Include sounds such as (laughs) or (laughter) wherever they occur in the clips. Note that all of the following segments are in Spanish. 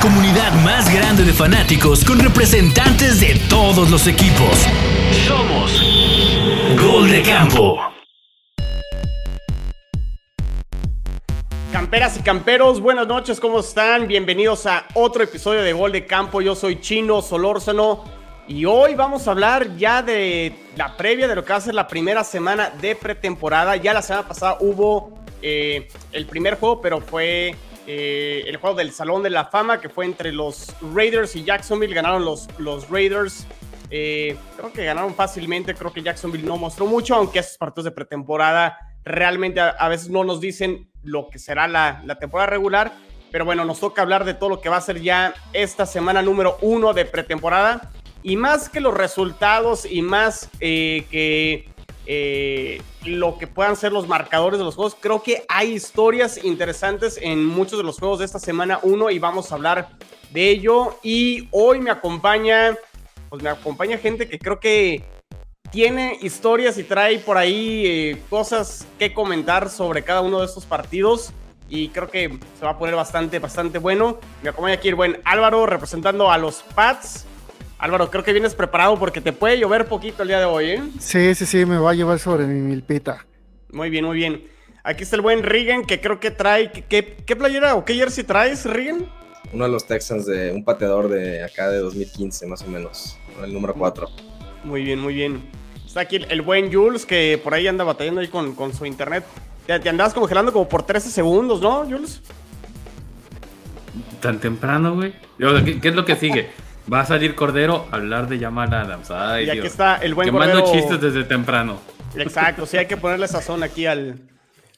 comunidad más grande de fanáticos con representantes de todos los equipos. Somos Gol de Campo. Camperas y camperos, buenas noches, ¿cómo están? Bienvenidos a otro episodio de Gol de Campo. Yo soy Chino Solórzano y hoy vamos a hablar ya de la previa de lo que va a ser la primera semana de pretemporada. Ya la semana pasada hubo eh, el primer juego, pero fue eh, el juego del Salón de la Fama, que fue entre los Raiders y Jacksonville. Ganaron los, los Raiders. Eh, creo que ganaron fácilmente. Creo que Jacksonville no mostró mucho, aunque esos partidos de pretemporada realmente a, veces no nos dicen lo que será la, la, temporada regular. Pero bueno, nos toca hablar de todo lo que va a ser ya esta semana número uno de pretemporada. Y más que los resultados y más eh, que eh, lo que puedan ser los marcadores de los juegos. Creo que hay historias interesantes en muchos de los juegos de esta semana 1 y vamos a hablar de ello. Y hoy me acompaña, pues me acompaña gente que creo que tiene historias y trae por ahí eh, cosas que comentar sobre cada uno de estos partidos. Y creo que se va a poner bastante, bastante bueno. Me acompaña aquí el buen Álvaro representando a los Pats. Álvaro, creo que vienes preparado porque te puede llover poquito el día de hoy, ¿eh? Sí, sí, sí, me va a llevar sobre mi milpita. Muy bien, muy bien. Aquí está el buen Regan, que creo que trae. ¿Qué, qué playera o qué jersey traes, Regan? Uno de los Texans de un pateador de acá de 2015, más o menos. El número 4. Muy bien, muy bien. Está aquí el, buen Jules, que por ahí anda batallando ahí con, con su internet. Te, te andabas congelando como por 13 segundos, ¿no, Jules? Tan temprano, güey. ¿Qué, ¿Qué es lo que sigue? Va a salir Cordero a hablar de Jamal Adams. Ay, y aquí está el buen Quemando chistes desde temprano. Exacto, sí hay que ponerle sazón aquí al,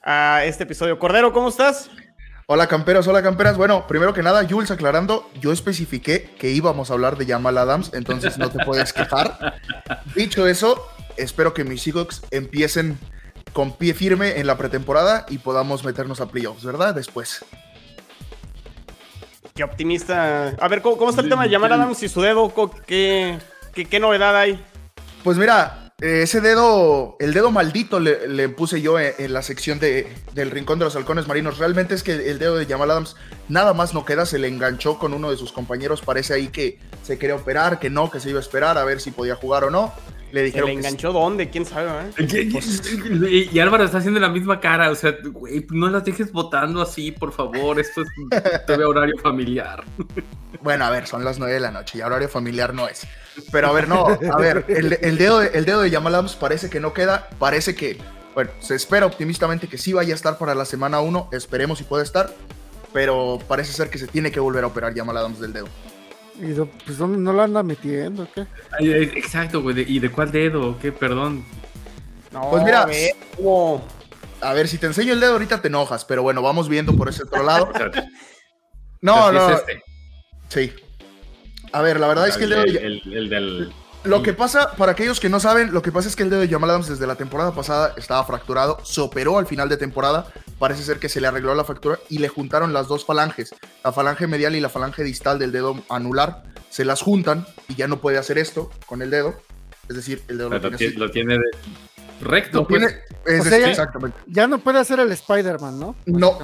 a este episodio. Cordero, ¿cómo estás? Hola camperos, hola camperas. Bueno, primero que nada, Jules aclarando, yo especifiqué que íbamos a hablar de Jamal Adams, entonces no te puedes quejar. (laughs) Dicho eso, espero que mis Seahawks empiecen con pie firme en la pretemporada y podamos meternos a playoffs, ¿verdad? Después. Qué optimista. A ver, ¿cómo, está el tema de llamar a Adams y su dedo? ¿Qué, qué, novedad hay? Pues mira, ese dedo, el dedo maldito le, puse yo en, la sección de, del Rincón de los Halcones Marinos. Realmente es que el dedo de Jamal Adams nada más no queda, se le enganchó con uno de sus compañeros. Parece ahí que se quería operar, que no, que se iba a esperar a ver si podía jugar o no. Le dijeron. ¿Le enganchó dónde? ¿Quién sabe? Eh? Y Álvaro está haciendo la misma cara. O sea, güey, no las dejes votando así, por favor. Esto es (laughs) todavía horario familiar. Bueno, a ver, son las nueve de la noche y horario familiar no es. Pero a ver, no, a ver, el, dedo, de, el dedo de Yamal parece que no queda. Parece que, bueno, se espera optimistamente que sí vaya a estar para la semana 1. Esperemos si puede estar. Pero parece ser que se tiene que volver a operar Yamal Adams del dedo. ¿Y pues dónde no lo anda metiendo? ¿qué? Exacto, güey. ¿Y de cuál dedo? ¿Qué? Perdón. pues mira, a ver, si te enseño el dedo ahorita te enojas, pero bueno, vamos viendo por ese otro lado. (laughs) no, no. este. Sí. A ver, la verdad es que el dedo. el del lo que pasa, para aquellos que no saben, lo que pasa es que el dedo de Jamal Adams desde la temporada pasada estaba fracturado, se operó al final de temporada, parece ser que se le arregló la fractura y le juntaron las dos falanges, la falange medial y la falange distal del dedo anular, se las juntan y ya no puede hacer esto con el dedo, es decir, el dedo lo, tiene, lo tiene de, Recto, pues. ya, exactamente. Ya no puede hacer el Spider-Man, ¿no? No,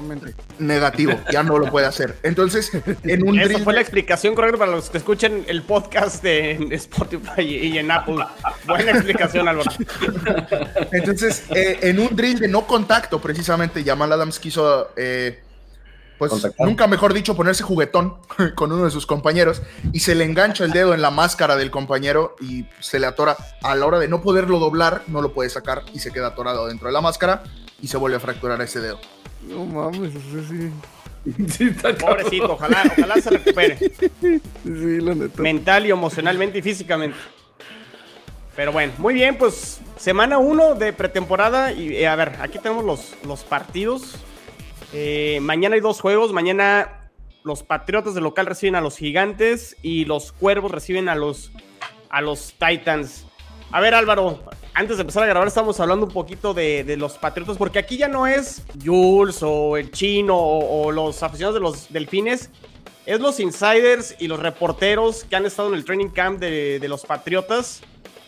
negativo, ya no lo puede hacer. Entonces, en un Esa fue la explicación correcta para los que escuchen el podcast de Spotify y en Apple. Buena explicación, Álvaro. Entonces, eh, en un drill de no contacto, precisamente, Jamal Adams quiso eh, pues nunca mejor dicho, ponerse juguetón (laughs) con uno de sus compañeros y se le engancha el dedo en la máscara del compañero y se le atora. A la hora de no poderlo doblar, no lo puede sacar y se queda atorado dentro de la máscara y se vuelve a fracturar ese dedo. No mames, eso sí. (laughs) Pobrecito, ojalá, ojalá se recupere. Sí, la neta. Mental y emocionalmente y físicamente. Pero bueno, muy bien, pues semana 1 de pretemporada. Y eh, a ver, aquí tenemos los, los partidos. Eh, mañana hay dos juegos. Mañana los Patriotas de local reciben a los Gigantes y los Cuervos reciben a los, a los Titans. A ver, Álvaro, antes de empezar a grabar, estamos hablando un poquito de, los Patriotas, porque aquí ya no es Jules o el Chino o, los aficionados de los Delfines. Es los insiders y los reporteros que han estado en el training camp de, los Patriotas.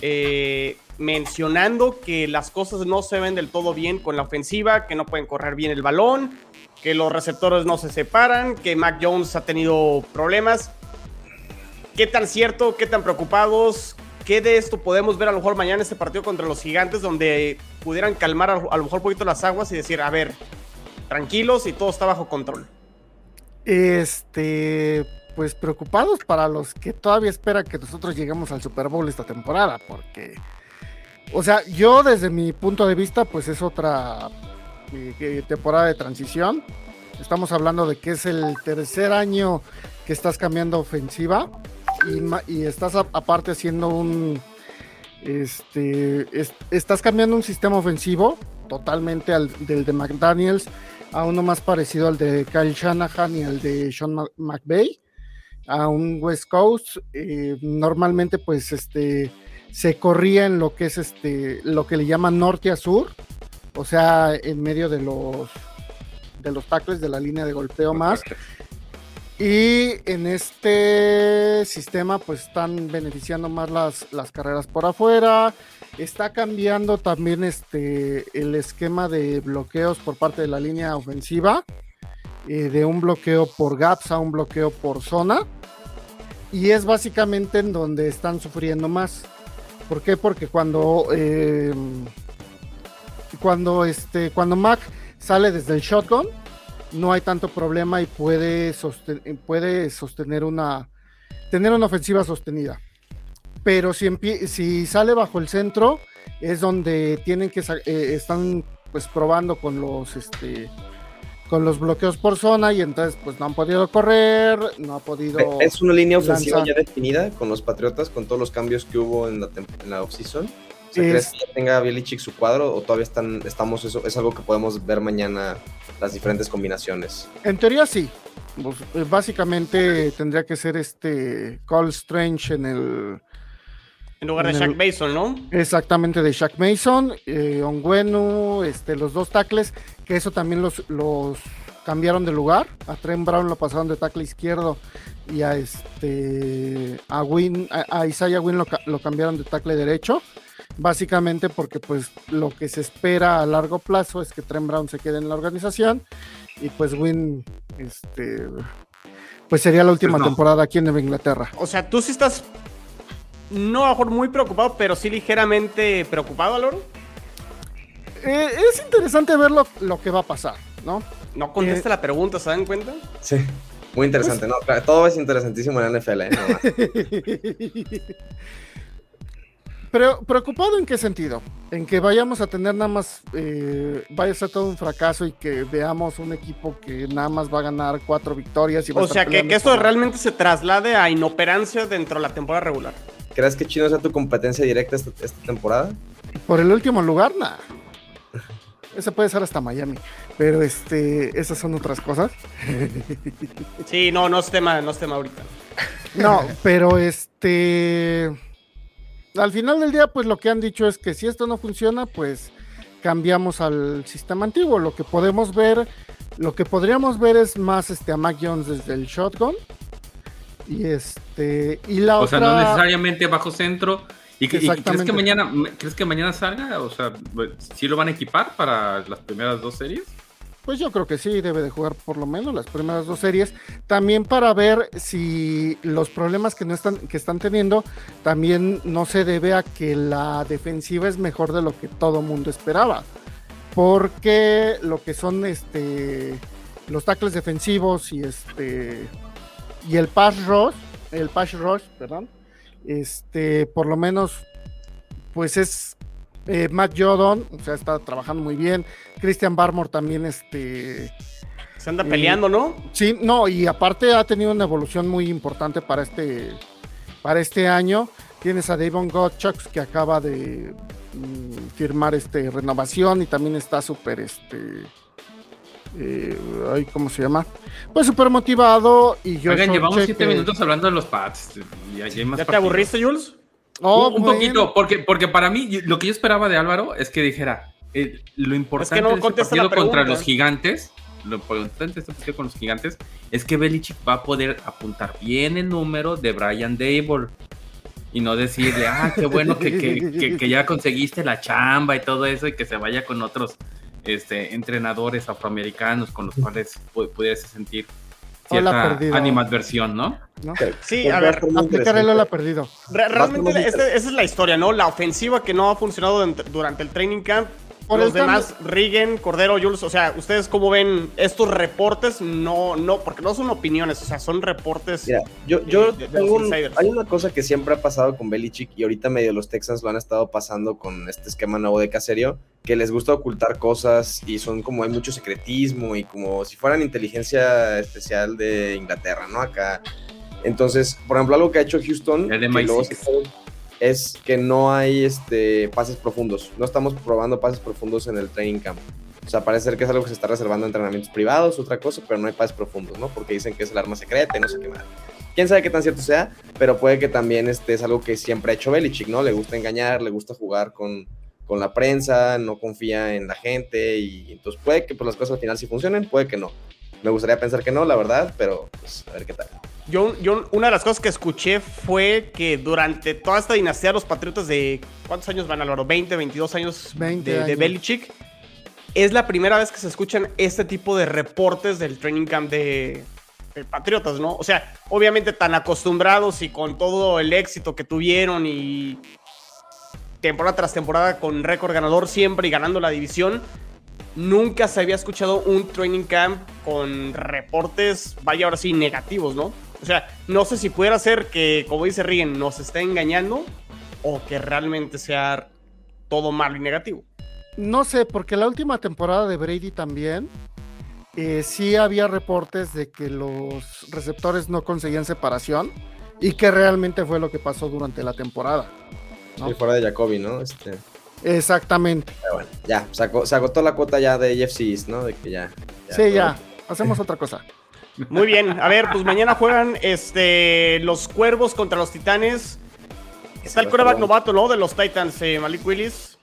Eh, mencionando que las cosas no se ven del todo bien con la ofensiva, que no pueden correr bien el balón, que los receptores no se separan, que Mac Jones ha tenido problemas. ¿Qué tan cierto, qué tan preocupados? ¿Qué de esto podemos ver a lo mejor mañana en este partido contra los gigantes donde pudieran calmar a, lo mejor un poquito las aguas y decir, a ver, tranquilos y todo está bajo control? Este, pues preocupados para los que todavía esperan que nosotros lleguemos al Super Bowl esta temporada, porque, o sea, yo desde mi punto de vista, pues es otra eh, temporada de transición. Estamos hablando de que es el tercer año que estás cambiando ofensiva y, estás aparte haciendo un, este, estás cambiando un sistema ofensivo totalmente al del de McDaniels a uno más parecido al de Kyle Shanahan y al de Sean McVay a un West Coast. Eh, normalmente, pues, este, se corría en lo que es este, lo que le llaman norte a sur, o sea, en medio de los de los tackles de la línea de golpeo más. Y en este sistema, pues están beneficiando más las, las carreras por afuera. Está cambiando también este el esquema de bloqueos por parte de la línea ofensiva. Eh, de un bloqueo por gaps a un bloqueo por zona. Y es básicamente en donde están sufriendo más. ¿Por qué? Porque cuando, eh, cuando, este, cuando Mac sale desde el shotgun, no hay tanto problema y puede, puede sostener una, tener una ofensiva sostenida. Pero si, si sale bajo el centro, es donde tienen que, eh, están pues probando con los, este, con los bloqueos por zona y entonces pues no han podido correr, no ha podido... ¿Es una línea ofensiva ya definida con los Patriotas, con todos los cambios que hubo en la, en la offseason? ¿Crees que ya tenga Belichick su cuadro o todavía están, estamos, eso es algo que podemos ver mañana, las diferentes combinaciones? En teoría sí. Pues, eh, básicamente tendría que ser este Call Strange en el... En lugar de Shaq Mason, ¿no? Exactamente, de Shaq Mason, eh, Onguenu, este, los dos tackles eso también los, los cambiaron de lugar. A Trent Brown lo pasaron de tackle izquierdo y a este a Win, a, Isaiah Win lo, cambiaron de tackle derecho. Básicamente porque pues lo que se espera a largo plazo es que Trent Brown se quede en la organización y pues Win este pues sería la última pues temporada aquí en Nueva Inglaterra. O sea, tú sí estás no a mejor muy preocupado, pero sí ligeramente preocupado, Aloro. Eh, es interesante ver lo, que va a pasar, ¿no? No contesta eh, la pregunta, ¿se dan cuenta? Sí, muy interesante, ¿no? Todo es interesantísimo en la NFL, ¿eh? (laughs) Pero preocupado en qué sentido? En que vayamos a tener nada más, eh, vaya a ser todo un fracaso y que veamos un equipo que nada más va a ganar cuatro victorias. Y o sea, que, esto realmente se traslade a inoperancia dentro de la temporada regular. ¿Crees que Chino sea tu competencia directa esta, esta temporada? Por el último lugar, nada. Ese puede ser hasta Miami. Pero este, esas son otras cosas. Sí, no, no es tema, no es tema ahorita. No, pero este. Al final del día, pues lo que han dicho es que si esto no funciona, pues cambiamos al sistema antiguo. Lo que podemos ver, lo que podríamos ver es más este a Mac Jones desde el shotgun. Y este. Y la otra. O sea, no necesariamente bajo centro, ¿Y, crees que mañana crees que mañana salga? O sea, ¿sí lo van a equipar para las primeras dos series? Pues yo creo que sí, debe de jugar por lo menos las primeras dos series. También para ver si los problemas que no están, que están teniendo también no se debe a que la defensiva es mejor de lo que todo mundo esperaba. Porque lo que son este los tackles defensivos y este y el pass rush, el pass rush, perdón, este, por lo menos, pues es eh, Matt Jodon, o sea, está trabajando muy bien. Christian Barmore también, este. Se anda peleando, ¿no? Sí, no, y aparte ha tenido una evolución muy importante para este, para este año. Tienes a Davon Gottschalk que acaba de mm, firmar este renovación y también está súper este eh, ¿cómo se llama? Pues súper motivado y yo... Oigan, llevamos siete minutos hablando de los pads. ¿Ya te aburriste, Jules? Oh, un, poquito, porque, porque para mí lo que yo esperaba de Álvaro es que dijera, eh, lo importante es que no este partido contra los gigantes, lo importante de este partido con los gigantes es que Belichick va a poder apuntar bien el número de Brian Dable. y no decirle, ah, qué bueno que, ya conseguiste la chamba y todo eso y que se vaya con otros este, entrenadores afroamericanos con los cuales pudiese sentir cierta animadversión, ¿no? ¿no? Sí, a ver, aplicar el ha perdido. realmente esa es la historia, ¿no? La ofensiva que no ha funcionado durante el training camp por los demás, Rigen, Cordero, Jules, o sea, ¿ustedes cómo ven estos reportes? No, no, porque no son opiniones, o sea, son reportes. yo, yo hay una cosa que siempre ha pasado con Belichick y ahorita medio los Texans lo han estado pasando con este esquema nuevo de Caserio, que les gusta ocultar cosas y son como hay mucho secretismo y como si fueran inteligencia especial de Inglaterra, ¿no? Acá. Entonces, por ejemplo, algo que ha hecho Houston, que es que no hay este, pases profundos. No estamos probando pases profundos en el training camp. O sea, parece ser que es algo que se está reservando a entrenamientos privados, otra cosa, pero no hay pases profundos, ¿no? Porque dicen que es el arma secreta y no sé qué más. Quién sabe qué tan cierto sea, pero puede que también este es algo que siempre ha hecho Belichick, ¿no? Le gusta engañar, le gusta jugar con, con la prensa, no confía en la gente y entonces puede que pues, las cosas al final sí funcionen, puede que no. Me gustaría pensar que no, la verdad, pero pues a ver qué tal. Yo, yo, una de las cosas que escuché fue que durante toda esta dinastía, los Patriotas de. ¿Cuántos años van, Álvaro? ¿20, 22 años, 20 de, de Belichick? Es la primera vez que se escuchan este tipo de reportes del training camp de, de, Patriotas, ¿no? O sea, obviamente tan acostumbrados y con todo el éxito que tuvieron y temporada tras temporada con récord ganador siempre y ganando la división, nunca se había escuchado un training camp con reportes, vaya ahora sí, negativos, ¿no? O sea, no sé si pudiera ser que, como dice Rigen, nos esté engañando o que realmente sea todo malo y negativo. No sé, porque la última temporada de Brady también eh, sí había reportes de que los receptores no conseguían separación y que realmente fue lo que pasó durante la temporada. ¿no? fuera de Jacoby, ¿no? Este... Exactamente. bueno, ya, se, agotó la cuota ya de EFCs, ¿no? De que ya. sí, ya, hacemos otra cosa. Muy bien, a ver, pues mañana juegan este, los cuervos contra los titanes. Está el coreback novato, ¿no? De los Titans, eh, Malik Willis.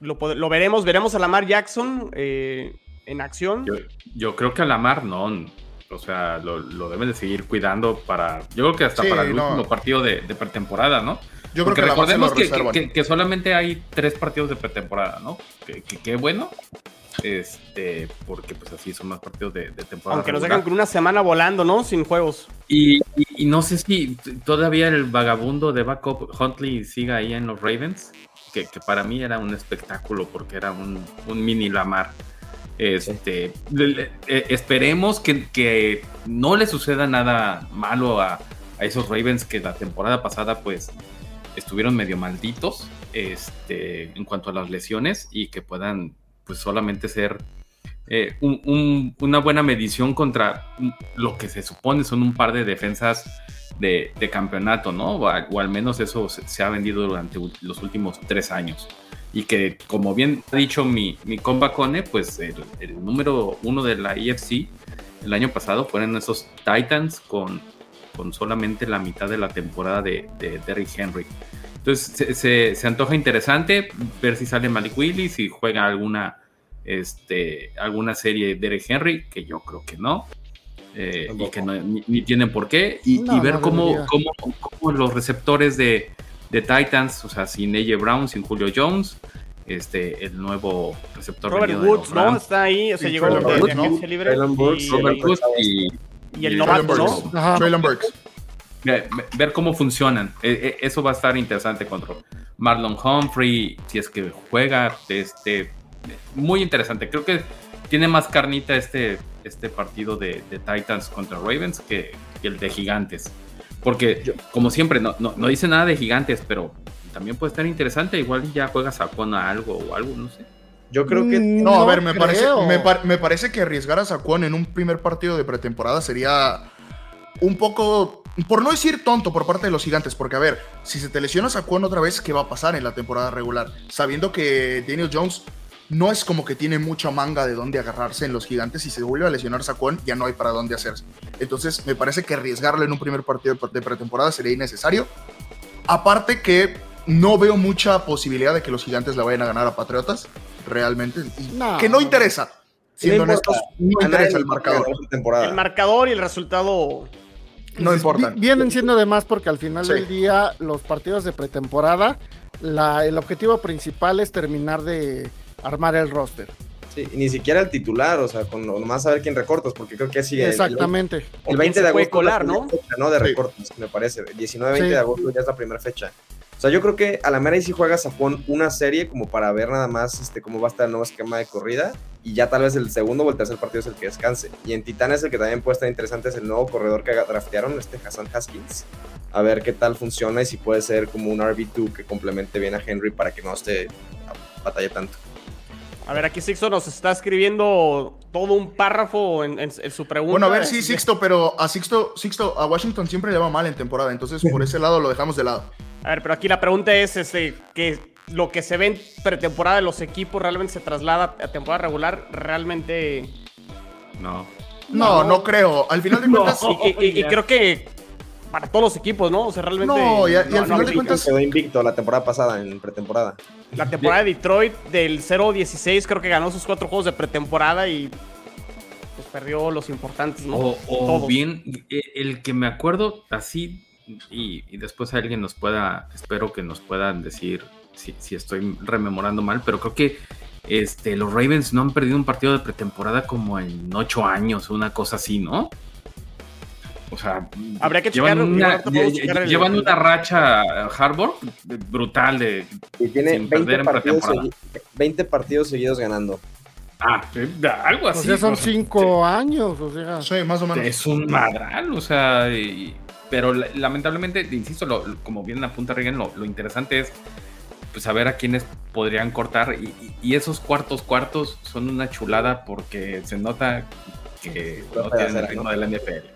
Lo, veremos, veremos a Lamar Jackson eh, en acción. Yo, creo que a Lamar no. O sea, lo, deben de seguir cuidando para. Yo creo que hasta para el último partido de, pretemporada, ¿no? Yo Porque creo que recordemos que, que, solamente hay tres partidos de pretemporada, ¿no? Que, bueno. Este, porque pues así son más partidos de, temporada. Aunque nos dejan con una semana volando, ¿no? Sin juegos. Y, no sé si todavía el vagabundo de backup Huntley siga ahí en los Ravens, que, para mí era un espectáculo porque era un, mini Lamar. Este, eh, esperemos que, no le suceda nada malo a, a, esos Ravens que la temporada pasada pues estuvieron medio malditos este, en cuanto a las lesiones y que puedan pues solamente ser eh, una buena medición contra lo que se supone son un par de defensas de, campeonato, ¿no? O, al menos eso se, ha vendido durante los últimos tres años. Y que, como bien ha dicho mi, mi compa Cone, pues el, número uno de la EFC el año pasado fueron esos Titans con, con solamente la mitad de la temporada de, de Derrick Henry. Entonces se, antoja interesante ver si sale Malik Willis y juega alguna, este, alguna serie de Derek Henry, que yo creo que no. Eh, y que ni, tienen por qué. Y, ver cómo, cómo, los receptores de, Titans, o sea, sin AJ Brown, sin Julio Jones, este, el nuevo receptor Robert Woods, ¿no? Está ahí, o sea, llegó de, de, agencia libre. Y, Robert Woods y, y, el novato, ¿no? Traylon Burks ver cómo funcionan. E, e, eso va a estar interesante contra Marlon Humphrey, si es que juega. Este, muy interesante. Creo que tiene más carnita este, este partido de, Titans contra Ravens que, el de Gigantes. Porque, como siempre, no, no, dice nada de Gigantes, pero también puede estar interesante. Igual ya juegas a algo o algo, no sé. Yo creo que. Mm, no, a ver, me parece, me, parece que arriesgar a Saquon en un primer partido de pretemporada sería un poco por no decir tonto por parte de los gigantes, porque a ver, si se te lesiona Saquon otra vez, ¿qué va a pasar en la temporada regular? Sabiendo que Daniel Jones no es como que tiene mucha manga de dónde agarrarse en los gigantes, y si se vuelve a lesionar Saquon, ya no hay para dónde hacerse. Entonces, me parece que arriesgarle en un primer partido de pretemporada sería innecesario. Aparte que no veo mucha posibilidad de que los gigantes la vayan a ganar a Patriotas, realmente. que no interesa. Siendo honestos, no interesa el marcador. El marcador y el resultado no importa. Vienen siendo de más porque al final del día los partidos de pretemporada, el objetivo principal es terminar de armar el roster. Sí, ni siquiera el titular, o sea, con nomás saber quién recortas, porque creo que así Exactamente. El, 20 de agosto colar, ¿no? ¿no? De recortes, me parece. 19-20 de agosto ya es la primera fecha. Sea, yo creo que a la mera y si juegas a Japón una serie como para ver nada más este, cómo va a estar el nuevo esquema de corrida y ya tal vez el segundo o el tercer partido es el que descanse. Y en Titanes el que también puede estar interesante es el nuevo corredor que draftearon, este Hassan Haskins. A ver qué tal funciona y si puede ser como un RB2 que complemente bien a Henry para que no esté a batalla tanto. A ver, aquí Sixto nos está escribiendo todo un párrafo en, su pregunta. Bueno, a ver, sí, Sixto, pero a Sixto, Sixto, a Washington siempre le va mal en temporada, entonces por (laughs) ese lado lo dejamos de lado. A ver, pero aquí la pregunta es este, que lo que se ve en pretemporada de los equipos realmente se traslada a temporada regular, realmente... No. No, no, creo. Al final de (laughs) cuentas... y, creo que para todos los equipos, ¿no? O sea, realmente... No, y, al final de cuentas... Quedó invicto la temporada pasada, en pretemporada. La temporada de Detroit del 0-16 creo que ganó sus cuatro juegos de pretemporada y pues perdió los importantes, ¿no? O, o bien, e, el que me acuerdo así y, después alguien nos pueda, espero que nos puedan decir si, estoy rememorando mal, pero creo que este, los Ravens no han perdido un partido de pretemporada como en ocho años, una cosa así, ¿no? O sea, habría que llevan una, llevan una racha Harvard brutal de y tiene 20 partidos, 20 partidos seguidos ganando. Ah, algo así. O sea, son cinco años, o sea. Sí, más o menos. Es un madral, o sea, pero lamentablemente, insisto, como bien apunta Regan, lo, lo, interesante es pues, saber a quiénes podrían cortar. Y, esos cuartos cuartos son una chulada porque se nota que no, tienen el ritmo de la NFL.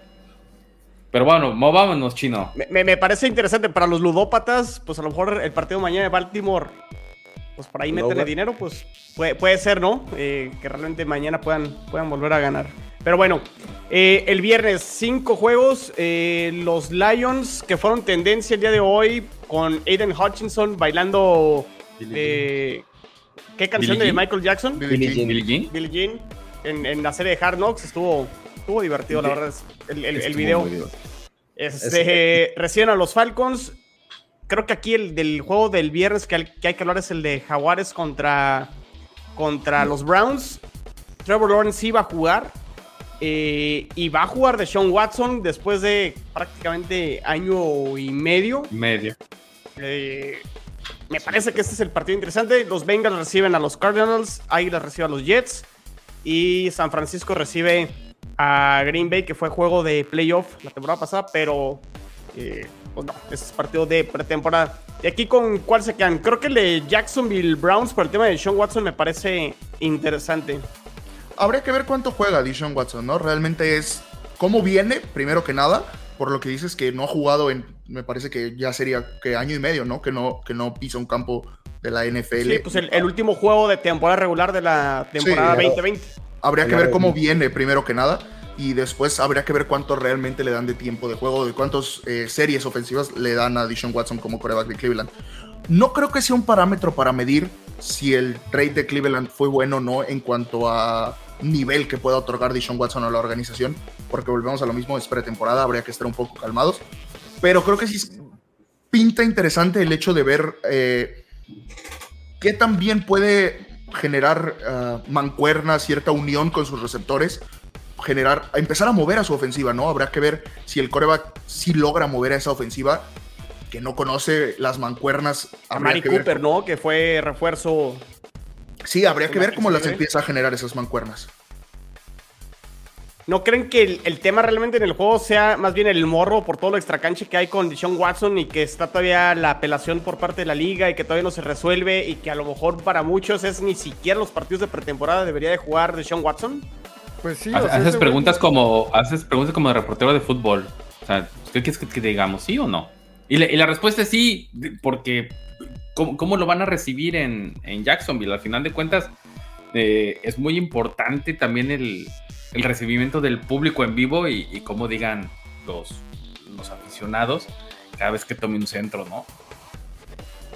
Pero bueno, movámonos, chino. Me, parece interesante para los ludópatas, pues a lo mejor el partido mañana de Baltimore, pues por ahí meterle dinero, pues puede, puede ser, ¿no? Eh, que realmente mañana puedan, puedan volver a ganar. Pero bueno, eh, el viernes, cinco juegos. Eh, los Lions, que fueron tendencia el día de hoy, con Aiden Hutchinson bailando. Eh, ¿Qué canción de Michael Jackson? Billie Jean. Billie Jean. En, la serie de Hard Knocks estuvo, estuvo divertido, la verdad. El, el, video. Este, reciben a los Falcons. Creo que aquí el del juego del viernes que hay que, hay que hablar es el de Jaguares contra, contra los Browns. Trevor Lawrence iba a jugar eh, y va a jugar de Sean Watson después de prácticamente año y medio. Medio. Eh, me parece que este es el partido interesante. Los Bengals reciben a los Cardinals, Águilas recibe a los Jets y San Francisco recibe a Green Bay, que fue juego de playoff la temporada pasada, pero eh, pues no, este es partido de pretemporada. Y aquí con cuál se quedan. Creo que el de Jacksonville Browns por el tema de Sean Watson me parece interesante habría que ver cuánto juega Dishon Watson, ¿no? Realmente es cómo viene, primero que nada, por lo que dices que no ha jugado en, me parece que ya sería que año y medio, ¿no? Que no, que no pisa un campo de la NFL. Sí, pues el, último juego de temporada regular de la temporada 2020. Habría que ver cómo viene, primero que nada. Y después habría que ver cuánto realmente le dan de tiempo de juego, de cuántas eh, series ofensivas le dan a Dishon Watson como coreback de Cleveland. No creo que sea un parámetro para medir si el trade de Cleveland fue bueno o no en cuanto a nivel que pueda otorgar Dishon Watson a la organización, porque volvemos a lo mismo, es pretemporada, habría que estar un poco calmados. Pero creo que sí pinta interesante el hecho de ver eh, qué también puede generar uh, mancuerna, cierta unión con sus receptores, generar, empezar a mover a su ofensiva, ¿no? Habrá que ver si el coreback sí logra mover a esa ofensiva, que no conoce las mancuernas. A Mari Cooper, ¿no? Que fue refuerzo Sí, habría que ver cómo las empieza a generar esas mancuernas. ¿No creen que el, tema realmente en el juego sea más bien el morro por todo lo extracanche que hay con Deshaun Watson y que está todavía la apelación por parte de la liga y que todavía no se resuelve y que a lo mejor para muchos es ni siquiera los partidos de pretemporada debería de jugar Deshaun Watson? Pues sí. haces, preguntas como, haces preguntas como de reportero de fútbol. O sea, ¿qué quieres que, digamos? ¿Sí o no? Y, y la respuesta es sí, porque cómo, lo van a recibir en, Jacksonville. Al final de cuentas, eh, es muy importante también el, recibimiento del público en vivo y, cómo digan los, los aficionados cada vez que tome un centro, ¿no?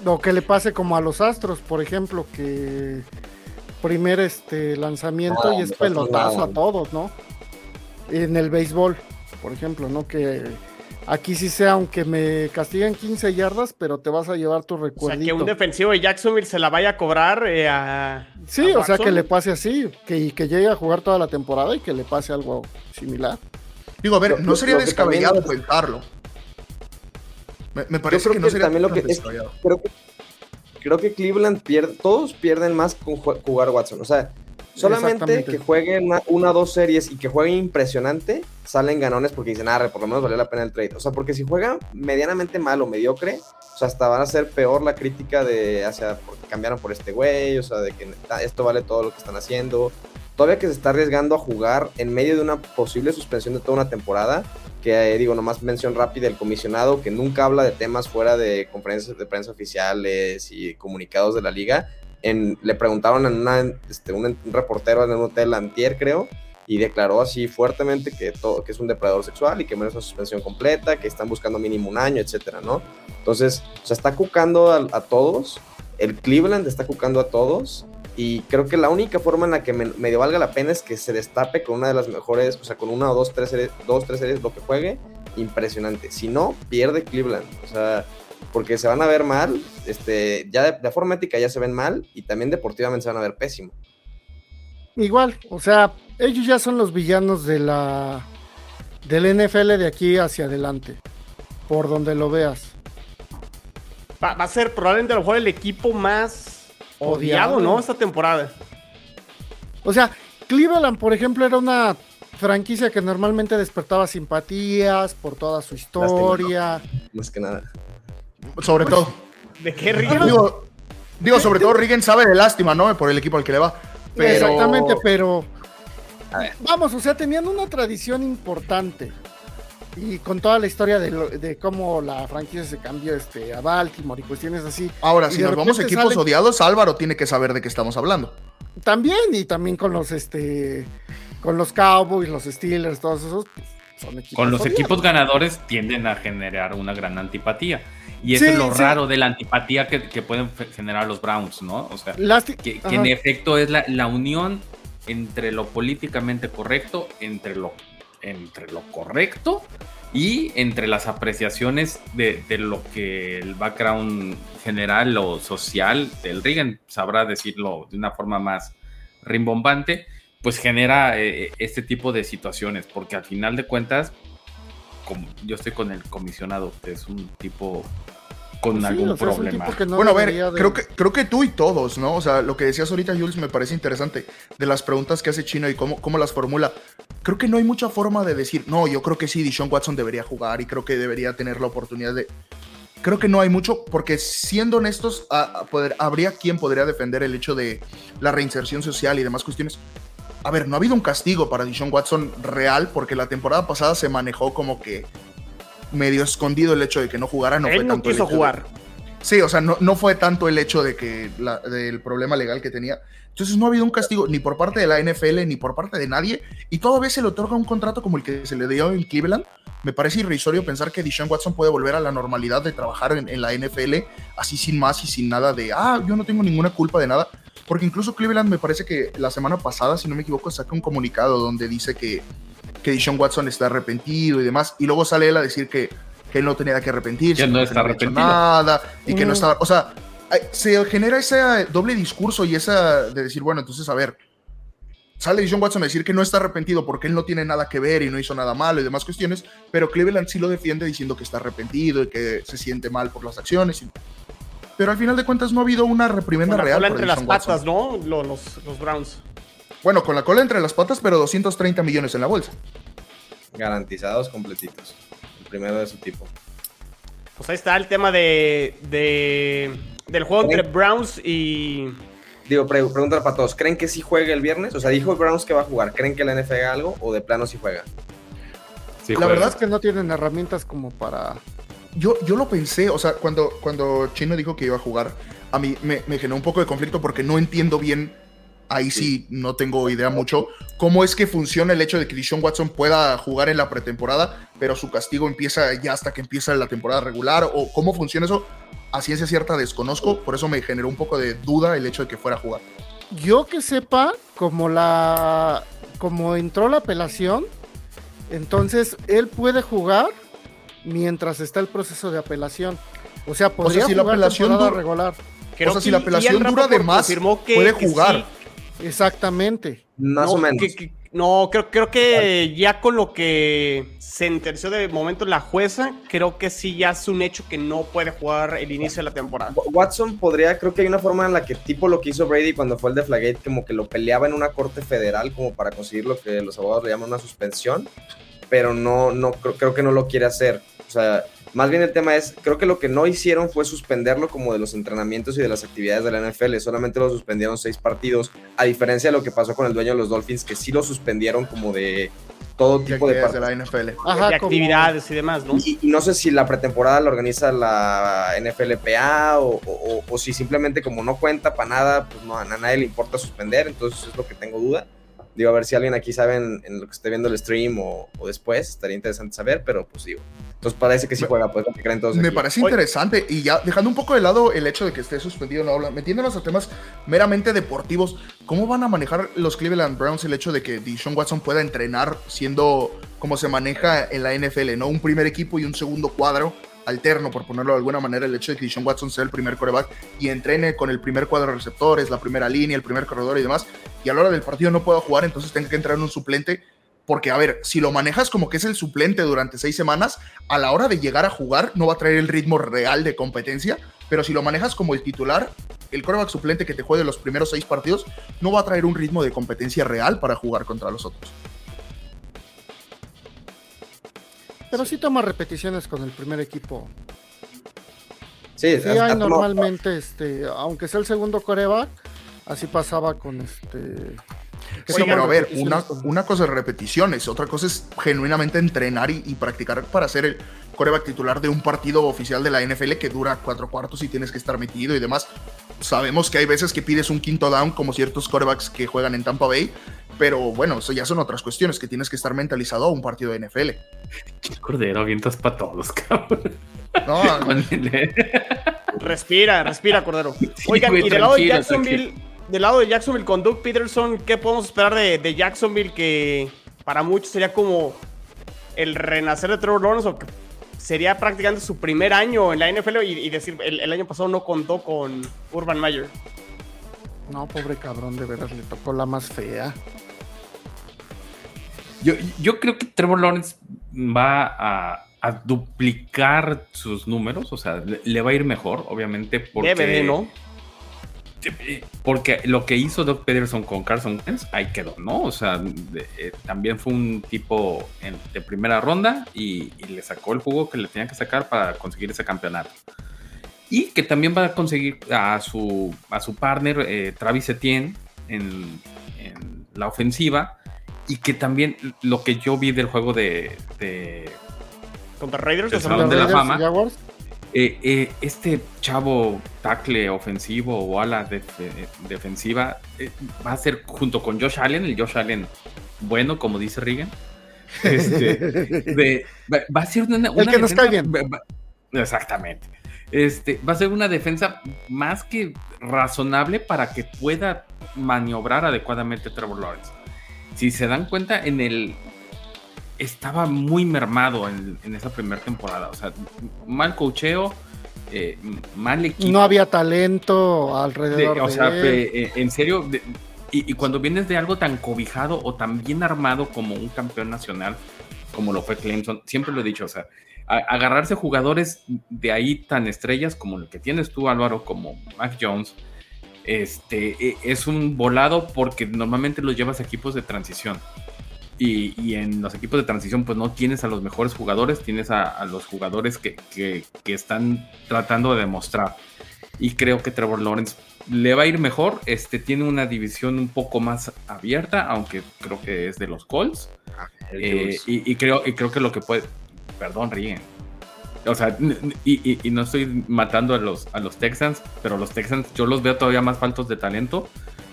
O que le pase como a los Astros, por ejemplo, que primer este lanzamiento y es pelotazo a todos, ¿no? En el béisbol, por ejemplo, ¿no? Que Aquí sí sea, aunque me castiguen 15 yardas, pero te vas a llevar tu recuerdito. O sea, que un defensivo de Jacksonville se la vaya a cobrar eh, a. Sí, o sea, que le pase así, que, que llegue a jugar toda la temporada y que le pase algo similar. Digo, a ver, no sería descabellado pensarlo. Me, parece que no sería también lo que creo que creo que Cleveland pierde, todos pierden más con jugar Watson. O sea, Solamente que jueguen una, o dos series y que jueguen impresionante, salen ganones porque dicen, ah, por lo menos valió la pena el trade. O sea, porque si juegan medianamente mal o mediocre, o sea, hasta van a ser peor la crítica de hacia porque cambiaron por este güey, o sea, de que esto vale todo lo que están haciendo. Todavía que se está arriesgando a jugar en medio de una posible suspensión de toda una temporada, que eh, digo, nomás mención rápida el comisionado que nunca habla de temas fuera de conferencias de prensa oficiales y comunicados de la liga, le preguntaron a este, un, reportero en un hotel antier, creo, y declaró así fuertemente que, todo, que es un depredador sexual y que merece una suspensión completa, que están buscando mínimo un año, etcétera, ¿no? Entonces, o sea, está cucando a, todos, el Cleveland está cucando a todos, y creo que la única forma en la que me, medio valga la pena es que se destape con una de las mejores, o sea, con una o dos, tres dos, tres series, lo que juegue, impresionante. Si no, pierde Cleveland. O sea, porque se van a ver mal, este, ya de, forma ética ya se ven mal y también deportivamente se van a ver pésimo. Igual, o sea, ellos ya son los villanos de la del NFL de aquí hacia adelante, por donde lo veas. Va, a ser probablemente a lo mejor el equipo más odiado, ¿no? Esta temporada. O sea, Cleveland, por ejemplo, era una franquicia que normalmente despertaba simpatías por toda su historia. Más que nada. Sobre todo. ¿De qué Rigen? Digo, sobre todo Rigen sabe de lástima, ¿no? Por el equipo al que le va. Exactamente, pero. Vamos, o sea, tenían una tradición importante. Y con toda la historia de, cómo la franquicia se cambió este, a Baltimore y cuestiones así. Ahora, si nos vamos a equipos odiados, Álvaro tiene que saber de qué estamos hablando. También, y también con los este con los Cowboys, los Steelers, todos esos, pues, son equipos Con los equipos ganadores tienden a generar una gran antipatía. Y eso es lo raro de la antipatía que, pueden generar los Browns, ¿no? O sea, que, en efecto es la, unión entre lo políticamente correcto, entre lo, entre lo correcto y entre las apreciaciones de, lo que el background general o social del Reagan sabrá decirlo de una forma más rimbombante, pues genera eh, este tipo de situaciones, porque al final de cuentas, como yo estoy con el comisionado, que es un tipo con pues algún problema. bueno, a ver, creo, que, creo que tú y todos, ¿no? O sea, lo que decías ahorita, Jules, me parece interesante de las preguntas que hace Chino y cómo, cómo las formula. Creo que no hay mucha forma de decir, no, yo creo que sí, Dishon Watson debería jugar y creo que debería tener la oportunidad de. Creo que no hay mucho, porque siendo honestos, a, poder, habría quien podría defender el hecho de la reinserción social y demás cuestiones. A ver, no ha habido un castigo para Dishon Watson real, porque la temporada pasada se manejó como que medio escondido el hecho de que no jugara. No Él fue no quiso jugar. Sí, o sea, no, no, fue tanto el hecho de que del problema legal que tenía. Entonces no ha habido un castigo ni por parte de la NFL ni por parte de nadie. Y todavía se le otorga un contrato como el que se le dio en Cleveland. Me parece irrisorio pensar que Deshaun Watson puede volver a la normalidad de trabajar en, en, la NFL así sin más y sin nada de, ah, yo no tengo ninguna culpa de nada. Porque incluso Cleveland me parece que la semana pasada, si no me equivoco, saca un comunicado donde dice que que Dishon Watson está arrepentido y demás, y luego sale él a decir que, que él no tenía que arrepentirse, que no está arrepentido. Nada, y que no estaba, o sea, se genera ese doble discurso y esa de decir, bueno, entonces, a ver, sale Dishon Watson a decir que no está arrepentido porque él no tiene nada que ver y no hizo nada malo y demás cuestiones, pero Cleveland sí lo defiende diciendo que está arrepentido y que se siente mal por las acciones. Pero al final de cuentas no ha habido una reprimenda real. La entre las patas, ¿no? Los, los Browns. Bueno, con la cola entre las patas, pero 230 millones en la bolsa. Garantizados completitos. El primero de su tipo. Pues ahí está el tema de, del juego entre Browns y. Digo, pregunta para todos. ¿Creen que sí juegue el viernes? O sea, dijo Browns que va a jugar. ¿Creen que la NFL haga algo o de plano sí juega? la verdad es que no tienen herramientas como para. Yo, yo lo pensé, o sea, cuando, cuando Chino dijo que iba a jugar, a mí me, me generó un poco de conflicto porque no entiendo bien ahí sí no tengo idea mucho cómo es que funciona el hecho de que Dishon Watson pueda jugar en la pretemporada, pero su castigo empieza ya hasta que empieza la temporada regular, o cómo funciona eso. A ciencia cierta desconozco, por eso me generó un poco de duda el hecho de que fuera a jugar. Yo que sepa, como la como entró la apelación, entonces él puede jugar mientras está el proceso de apelación. O sea, podría o sea, si jugar la apelación regular. o sea, si la apelación dura de más, puede jugar. Exactamente. Más no, o menos. que- que- no, creo, creo que ya con lo que sentenció de momento la jueza, creo que sí ya es un hecho que no puede jugar el inicio de la temporada. Watson podría, creo que hay una forma en la que tipo lo que hizo Brady cuando fue el de Flagate, como que lo peleaba en una corte federal como para conseguir lo que los abogados le llaman una suspensión, pero no, no creo, creo que no lo quiere hacer. O sea, más bien el tema es, creo que lo que no hicieron fue suspenderlo como de los entrenamientos y de las actividades de la NFL, solamente lo suspendieron seis partidos, a diferencia de lo que pasó con el dueño de los Dolphins, que sí lo suspendieron como de todo tipo de de la NFL. Ajá, de como- actividades y demás, ¿no? Y, y no sé si la pretemporada la organiza la NFLPA o, o- o si simplemente como no cuenta para nada, pues no, a nadie le importa suspender, entonces es lo que tengo duda. Digo, a ver si alguien aquí sabe en, en lo que esté viendo el stream o, o después, estaría interesante saber, pero pues digo. Entonces parece que sí Me- juega, pues lo que creen todos Me aquí. parece interesante y ya dejando un poco de lado el hecho de que esté suspendido, no habla, metiéndonos a temas meramente deportivos, ¿cómo van a manejar los Cleveland Browns el hecho de que Deshaun Watson pueda entrenar siendo como se maneja en la NFL, ¿no? Un primer equipo y un segundo cuadro alterno, por ponerlo de alguna manera, el hecho de que Deshaun Watson sea el primer coreback y entrene con el primer cuadro de receptores, la primera línea, el primer corredor y demás, y a la hora del partido no pueda jugar, entonces tenga que entrar en un suplente. Porque, a ver, si lo manejas como que es el suplente durante seis semanas, a la hora de llegar a jugar no va a traer el ritmo real de competencia, pero si lo manejas como el titular, el coreback suplente que te juegue los primeros seis partidos no va a traer un ritmo de competencia real para jugar contra los otros. Pero sí toma repeticiones con el primer equipo. Sí, Sí, ha- hay normalmente, este, aunque sea el segundo coreback, así pasaba con este. Sí, pero a ver, una, una cosa es repeticiones, otra cosa es genuinamente entrenar y, y practicar para ser el coreback titular de un partido oficial de la NFL que dura cuatro cuartos y tienes que estar metido y demás. Sabemos que hay veces que pides un quinto down como ciertos corebacks que juegan en Tampa Bay, pero bueno, eso ya son otras cuestiones que tienes que estar mentalizado a un partido de NFL. Qué cordero, avientas para todos, cabrón. No, (laughs) Respira, respira, Cordero. Sí, Oigan, güey, y del lado de Jacksonville, del lado de Jacksonville con Doug Peterson, ¿qué podemos esperar de, de Jacksonville que para muchos sería como el renacer de Trevor Lawrence o que sería prácticamente su primer año en la NFL y, y decir, el, el año pasado no contó con Urban Meyer? No, pobre cabrón, de veras le tocó la más fea. Yo, yo creo que Trevor Lawrence va a, a duplicar sus números, o sea, le, le va a ir mejor, obviamente, porque, Debe de, ¿no? Porque lo que hizo Doug Peterson con Carson Wentz, ahí quedó, ¿no? O sea, de- eh, también fue un tipo en- de primera ronda y, y le sacó el jugo que le tenía que sacar para conseguir ese campeonato. Y que también va a conseguir a su, a su partner, eh, Travis Etienne, en, en la ofensiva. Y que también lo que yo vi del juego de, de, Contra Raiders. El Salón de la Raiders Fama. Jaguars, eh, eh, este chavo tackle ofensivo o ala def- defensiva eh, va a ser junto con Josh Allen, el Josh Allen bueno, como dice Reagan. Este, (laughs) de- va, a ser una, una que nos cae bien. va- exactamente. Este, va a ser una defensa más que razonable para que pueda maniobrar adecuadamente Trevor Lawrence. Si se dan cuenta, en el estaba muy mermado en, en esa primera temporada. O sea, mal cocheo, eh, mal equipo. no había talento de- alrededor de, o sea, él. eh, en serio, de- y, y cuando vienes de algo tan cobijado o tan bien armado como un campeón nacional, como lo fue Clemson, siempre lo he dicho, o sea, a- agarrarse jugadores de ahí tan estrellas como el que tienes tú, Álvaro, como Mac Jones, este, e- es un volado porque normalmente los llevas a equipos de transición. Y, y en los equipos de transición, pues no tienes a los mejores jugadores, tienes a, a los jugadores que, que- que están tratando de demostrar. Y creo que Trevor Lawrence le va a ir mejor. Este tiene una división un poco más abierta, aunque creo que es de los Colts. Eh, y, y creo, y creo que lo que puede. Perdón, ríen. O sea, y, y- no estoy matando a los, a los Texans, pero los Texans yo los veo todavía más faltos de talento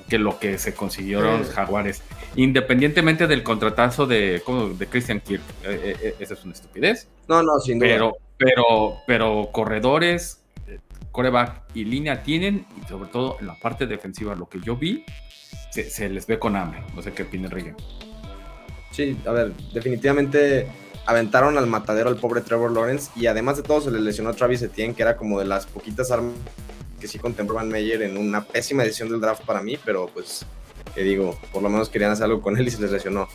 que lo que se consiguieron los Sí. Jaguares. Independientemente del contratazo de, de Christian Kirk. Eh, eh, esa es una estupidez. No, no, sin duda. Pero, pero, pero corredores, eh, coreback y línea tienen, y sobre todo en la parte defensiva, lo que yo vi, se, se les ve con hambre. No sé qué opina Rigen. Sí, a ver, definitivamente aventaron al matadero al pobre Trevor Lawrence y además de todo se le lesionó a Travis Etienne, que era como de las poquitas armas que sí contemplaban Meyer en una pésima edición del draft para mí, pero pues, que digo, por lo menos querían hacer algo con él y se les lesionó.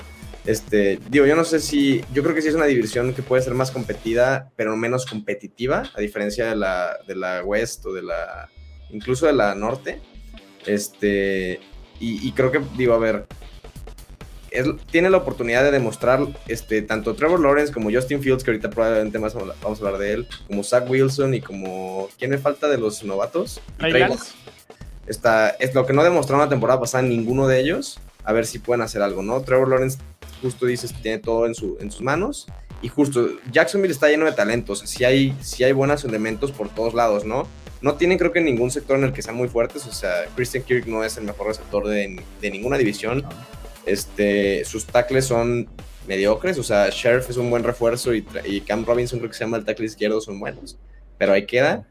Este, digo, yo no sé si, yo creo que sí es una división que puede ser más competida, pero menos competitiva, a diferencia de la, de la West o de la, incluso de la Norte. Este, y, creo que, digo, a ver, tiene la oportunidad de demostrar este, tanto Trevor Lawrence como Justin Fields, que ahorita probablemente más vamos a hablar de él, como Zach Wilson y como. ¿Quién me falta de los novatos? Está, es lo que no demostraron la temporada pasada ninguno de ellos. A ver si pueden hacer algo, ¿no? Trevor Lawrence, justo dices, tiene todo en, su, en sus manos. Y justo, Jacksonville está lleno de talentos. Si hay, si hay buenos elementos por todos lados, ¿no? No tienen, creo que, ningún sector en el que sean muy fuertes. O sea, Christian Kirk no es el mejor receptor de, de ninguna división. Este, sus tackles son mediocres, o sea, Sheriff es un buen refuerzo y, Cam Robinson creo que se llama el tackle izquierdo, son buenos, pero ahí queda.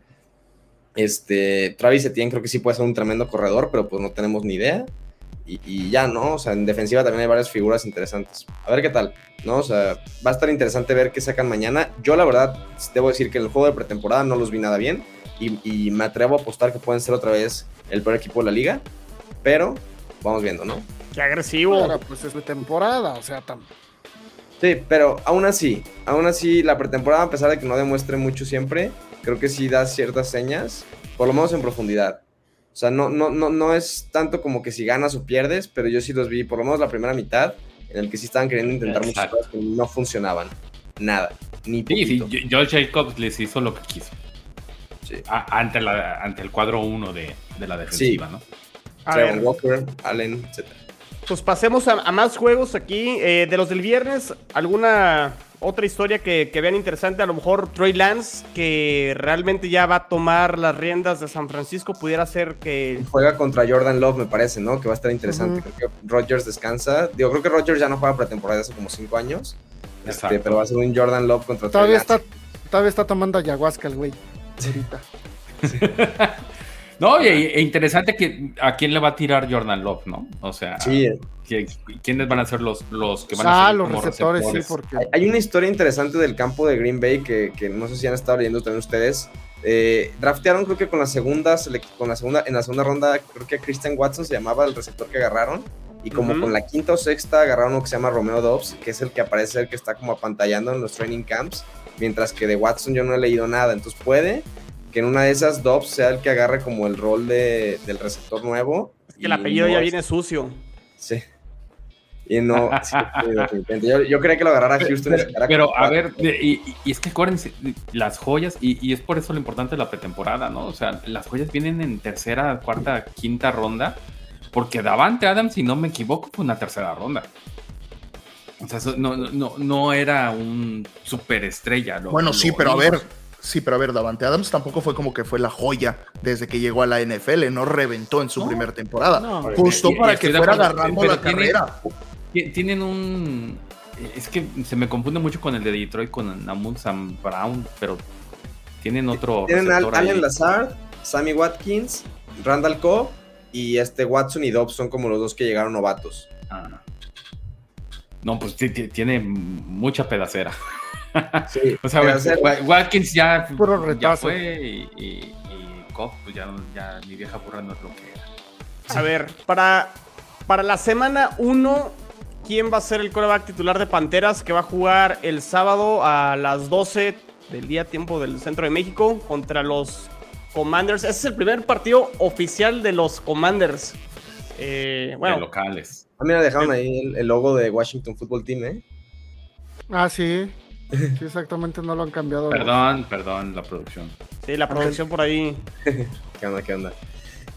Este, Travis Etienne creo que sí puede ser un tremendo corredor, pero pues no tenemos ni idea. Y, ya, ¿no? O sea, en defensiva también hay varias figuras interesantes. A ver qué tal, ¿no? O sea, va a estar interesante ver qué sacan mañana. Yo la verdad, debo decir que en el juego de pretemporada no los vi nada bien y, y me atrevo a apostar que pueden ser otra vez el peor equipo de la liga, pero vamos viendo, ¿no? Qué agresivo. Pero pues es temporada, o sea, tan... Sí, pero aún así, aún así la pretemporada, a pesar de que no demuestre mucho siempre, creo que sí da ciertas señas, por lo menos en profundidad. O sea, no, no, no, no es tanto como que si ganas o pierdes, pero yo sí los vi, por lo menos la primera mitad, en el que sí estaban queriendo intentar muchas cosas que no funcionaban. Nada. Ni sí, sí, Joel Jacobs les hizo lo que quiso. Sí. ante, la, ante el cuadro 1 de, de, la defensiva, ¿no? Trevor Walker, Allen, etc. Pues pasemos a, más juegos aquí. Eh, de los del viernes, ¿alguna otra historia que, vean interesante? A lo mejor Troy Lance, que realmente ya va a tomar las riendas de San Francisco, pudiera ser que... Juega contra Jordan Love, me parece, ¿no? Que va a estar interesante. Creo que Rodgers descansa. Digo, creo que Rodgers ya no juega pretemporada hace como cinco años. Este, pero va a ser un Jordan Love contra todavía Troy Lance. Está, todavía está tomando ayahuasca el güey. Ahorita. Sí. (laughs) No, y, e interesante que a quién le va a tirar Jordan Love, ¿no? O sea, ¿quiénes van a ser los, los que van a ser los receptores, Sí, porque... Hay una historia interesante del campo de Green Bay que, no sé si han estado leyendo también ustedes. Eh, draftearon creo que con la segunda con la segunda en la segunda ronda creo que Christian Watson se llamaba el receptor que agarraron. Y como con la quinta o sexta agarraron uno que se llama Romeo Dobbs que es el que aparece el que está como apantallando en los training camps mientras que de Watson yo no he leído nada. Entonces puede que en una de esas Dobbs sea el que agarre como el rol de, del receptor nuevo. Es que el apellido ya viene sucio. Sí. Y no, (laughs) yo, creía que lo agarrara Houston. Pero, a ver, y, es que acuérdense, las joyas, y, es por eso lo importante de la pretemporada, ¿no? O sea, las joyas vienen en tercera, cuarta, quinta ronda, porque Davante Adams, si no me equivoco, fue una tercera ronda. O sea, no, no, no era un superestrella. bueno, sí, pero a ver, Sí, pero a ver, Davante Adams tampoco fue como que fue la joya desde que llegó a la NFL, no reventó en su primera temporada. Justo para que fuera agarrando la carrera. Tienen un. Es que se me confunde mucho con el de Detroit, con Namun Sam Brown, pero tienen otro. Tienen a Allen Lazard, Sammy Watkins, Randall Cobb y este Watson y Dobbs son como los dos que llegaron novatos. Ah. No, pues tiene mucha pedacera. Sí, (laughs) o sea, Watkins ya, ya fue y, y, pues ya, ya, mi vieja burra no es lo que era. A ver, para, para la semana 1, ¿quién va a ser el coreback titular de Panteras que va a jugar el sábado a las 12 del día tiempo del centro de México contra los Commanders? Ese es el primer partido oficial de los Commanders. Eh, bueno, locales. Ah, mira, dejaron ahí el, logo de Washington Football Team, ¿eh? Ah, sí. Sí, exactamente, no lo han cambiado. Perdón, perdón, la producción. Sí, la producción por ahí. (laughs) ¿Qué onda, qué onda?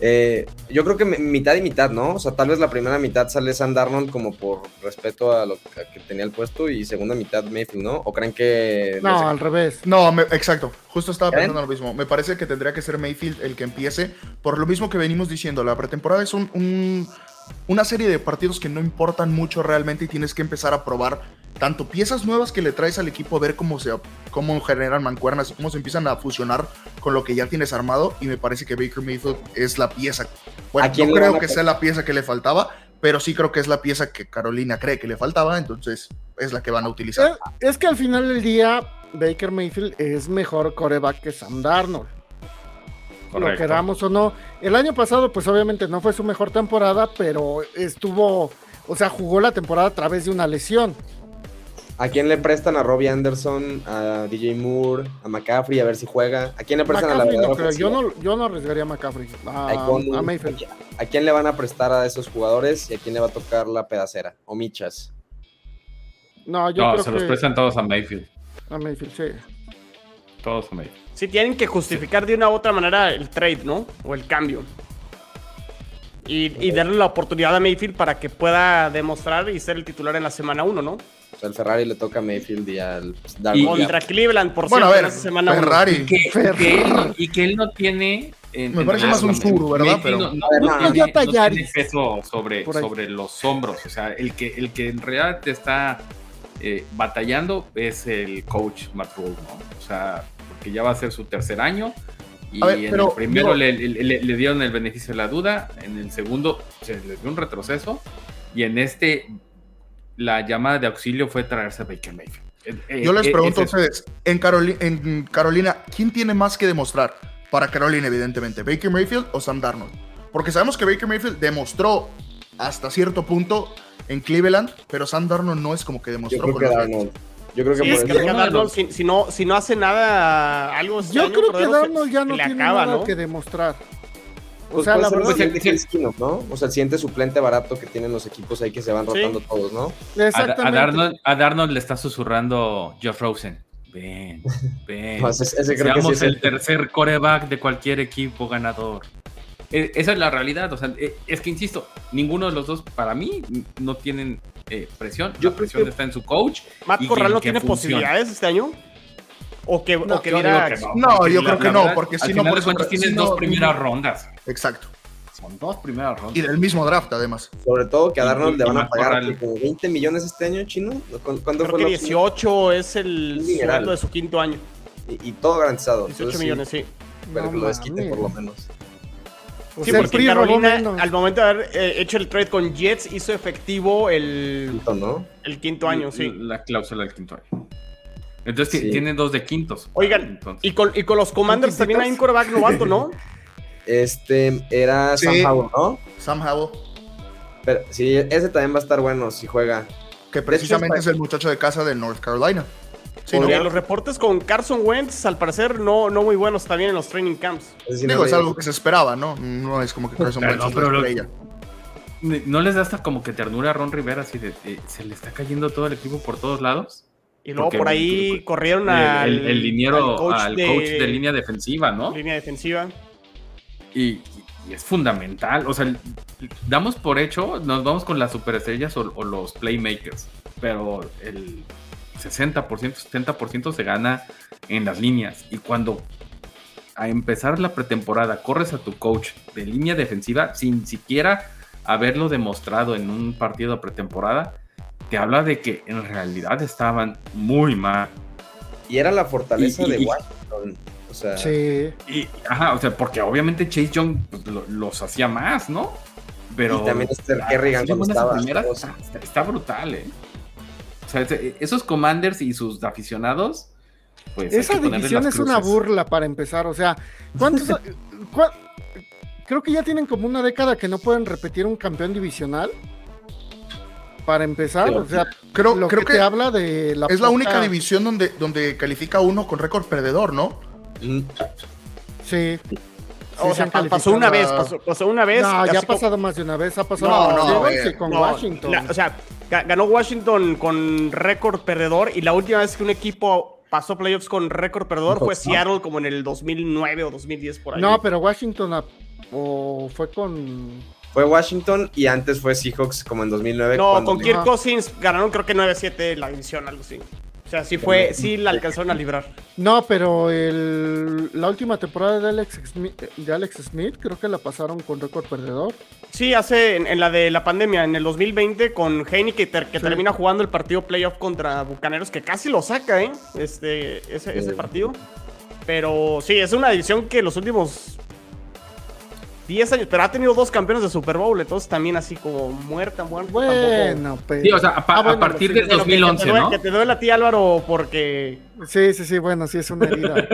Eh, yo creo que mitad y mitad, ¿no? O sea, tal vez la primera mitad sale Sam Darnold como por respeto a lo que tenía el puesto y segunda mitad Mayfield, ¿no? ¿O creen que...? No, al revés. No, exacto. Justo estaba pensando lo mismo. Me parece que tendría que ser Mayfield el que empiece por lo mismo que venimos diciendo. La pretemporada es un una serie de partidos que no importan mucho realmente y tienes que empezar a probar tanto piezas nuevas que le traes al equipo, a ver cómo se cómo generan mancuernas, cómo se empiezan a fusionar con lo que ya tienes armado y me parece que Baker Mayfield es la pieza. Bueno, no creo que sea la pieza que le faltaba, pero sí creo que es la pieza que Carolina cree que le faltaba, entonces es la que van a utilizar. Es, es que al final del día, Baker Mayfield es mejor coreback que Sam Darnold. Lo queramos o no. El año pasado, pues obviamente no fue su mejor temporada, pero estuvo, o sea, jugó la temporada a través de una lesión. ¿A quién le prestan a Robbie Anderson, a DJ Moore, a McCaffrey, a ver si juega? ¿A quién le prestan a la no yo, no, yo no arriesgaría a McCaffrey, a, Mayfield. ¿A quién le van a prestar a esos jugadores y a quién le va a tocar la pedacera? ¿O Michas? No, yo no, se los prestan todos a Mayfield. A Mayfield, sí. Todos a Mayfield. Sí, tienen que justificar de una u otra manera el trade, ¿no? O el cambio. Y, darle la oportunidad a Mayfield para que pueda demostrar y ser el titular en la semana 1, ¿no? O sea, el Ferrari le toca a Mayfield y al y, Contra Cleveland, por bueno, cierto, a ver, semana Ferrari. Y que, Ferrari. y que él no tiene. Me parece más un suru, ¿verdad? Pero no, no, tiene, peso sobre, sobre los hombros. O sea, el que, el que en realidad te está eh, batallando es el coach Matt Rule, ¿no? O sea, porque ya va a ser su tercer año. Y en el primero le, le, dieron el beneficio de la duda, en el segundo se le dio un retroceso, y en este la llamada de auxilio fue traerse a Baker Mayfield. Eh, eh, Yo les pregunto a ustedes, en, en Carolina, ¿quién tiene más que demostrar? Para Carolina, evidentemente, ¿Baker Mayfield o Sam Darnold? Porque sabemos que Baker Mayfield demostró hasta cierto punto en Cleveland, pero Sam Darnold no es como que demostró. Yo creo que Darnold. Yo creo que, Darnold, si, no, si no hace nada, algo Yo creo que Darnold ya no tiene nada que demostrar. O pues sea, la verdad es que es ¿no? O sea, el siguiente suplente barato que tienen los equipos ahí que se van rotando todos, ¿no? Exactamente. A, Darnold, a, Darnold, le está susurrando Josh Rosen. Ven, ven. (laughs) Seamos el tercer coreback de cualquier equipo ganador. Eh, esa es la realidad. O sea, eh, es que insisto, ninguno de los dos, para mí, no tienen eh, presión. Yo la presión está en su coach. ¿Matt Corral no tiene posibilidades este año? ¿O que, no, o que no, no, yo creo que no, porque si no, por eso tienes dos primeras rondas. Exacto. Son dos primeras rondas. Y del mismo draft, además. Sobre todo que a Darnold le van a pagar como 20 millones este año, chino. ¿Cuándo creo que 18 es el sueldo de su quinto año. Y, todo garantizado. 18 millones, sí. Pero que lo desquite por lo menos sí, porque Carolina, al momento de haber eh, hecho el trade con Jets, hizo efectivo el quinto, ¿no? El quinto año, sí. La cláusula del quinto año. Entonces tiene dos de quintos. Oigan, y, con, y, con, los Commanders también hay un coreback novato, ¿no? (laughs) Este era Sam Howell, ¿no? Sam Howell. Pero sí, ese también va a estar bueno si juega. Que precisamente es el muchacho de casa de North Carolina. Sí, Los reportes con Carson Wentz, al parecer, no, no muy buenos también en los training camps. Es, Digo, es algo que se esperaba, ¿no? No es como que Carson Wentz no, pero ¿No les da hasta como que ternura a Ron Rivera así de, se le está cayendo todo el equipo por todos lados? Y luego por ahí corrieron al el, el, liniero, al, coach, de, línea defensiva, ¿no? Línea defensiva. Y, es fundamental. O sea, damos por hecho, nos vamos con las superestrellas o, o los playmakers. Pero el, 60%, 70% se gana en las líneas. Y cuando a empezar la pretemporada corres a tu coach de línea defensiva sin siquiera haberlo demostrado en un partido de pretemporada, te habla de que en realidad estaban muy mal. Y era la fortaleza de Washington. O sea, sí. Y, ajá, o sea, porque obviamente Chase Young pues, los hacía más, ¿no? Pero. Y también Esther Kerrigan cuando estaba. Está, está, brutal, ¿eh? O sea, esos commanders y sus aficionados, pues. Esa división es una burla para empezar. O sea, ¿cuántos. (laughs) creo que ya tienen como una década que no pueden repetir un campeón divisional. Para empezar, o sea, creo, lo creo que, habla de la. Es la única división donde, donde califica uno con récord perdedor, ¿no? Sí. o sea, pasó una vez, pasó, una vez. No, ya ha pasado más de una vez, ha pasado no, no, con Washington. o sea, ganó Washington con récord perdedor y la última vez que un equipo pasó playoffs con récord perdedor fue Seattle como en el 2009 o 2010 por ahí. No, pero Washington o fue con fue Washington y antes fue Seahawks como en 2009. No, con Kirk Cousins ganaron creo que 9-7 la división, algo así. O sea, sí fue, sí la alcanzaron a librar. No, pero el, la última temporada de Alex, Smith, de Alex Smith creo que la pasaron con récord perdedor. Sí, hace en, la de la pandemia, en el 2020, con Haney que, que termina jugando el partido playoff contra Bucaneros, que casi lo saca, ¿eh? Este, ese, ese partido. Pero sí, es una división que los últimos 10 años, pero ha tenido dos campeones de Super Bowl, entonces también así como muerta, muerta. Bueno, pero... Sí, o sea, a, ah, partir del 2011, que, ¿no? Que te duele a ti, Álvaro, porque... Sí, sí, sí, bueno, sí es una herida.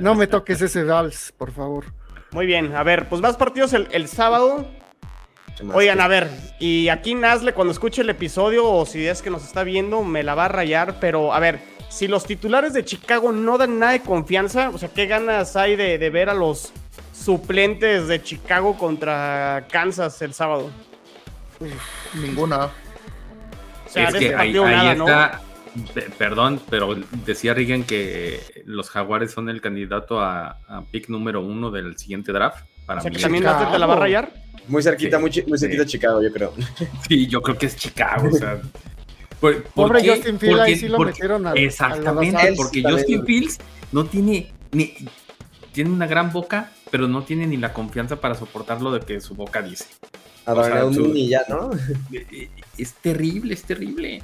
no me toques ese vals, por favor. Muy bien, a ver, pues más partidos el, sábado. Oigan, a ver, y aquí Nazle cuando escuche el episodio o si es que nos está viendo me la va a rayar, pero a ver, si los titulares de Chicago no dan nada de confianza, o sea, ¿qué ganas hay de, de ver a los suplentes de Chicago contra Kansas el sábado? Ninguna. O sea, es que ahí, está, perdón, pero decía Regan que los Jaguares son el candidato a, pick número uno del siguiente draft. Para o sea, que también te la va a rayar. Muy cerquita, muy, muy, cerquita Chicago, yo creo. Sí, yo creo que es Chicago, o sea. Pobre Justin Fields, ahí sí lo metieron a Exactamente, porque Justin Fields no tiene ni, tiene una gran boca, pero no tiene ni la confianza para soportar lo de que su boca dice. A o sea, ya, ¿no? (laughs) Es terrible, es terrible.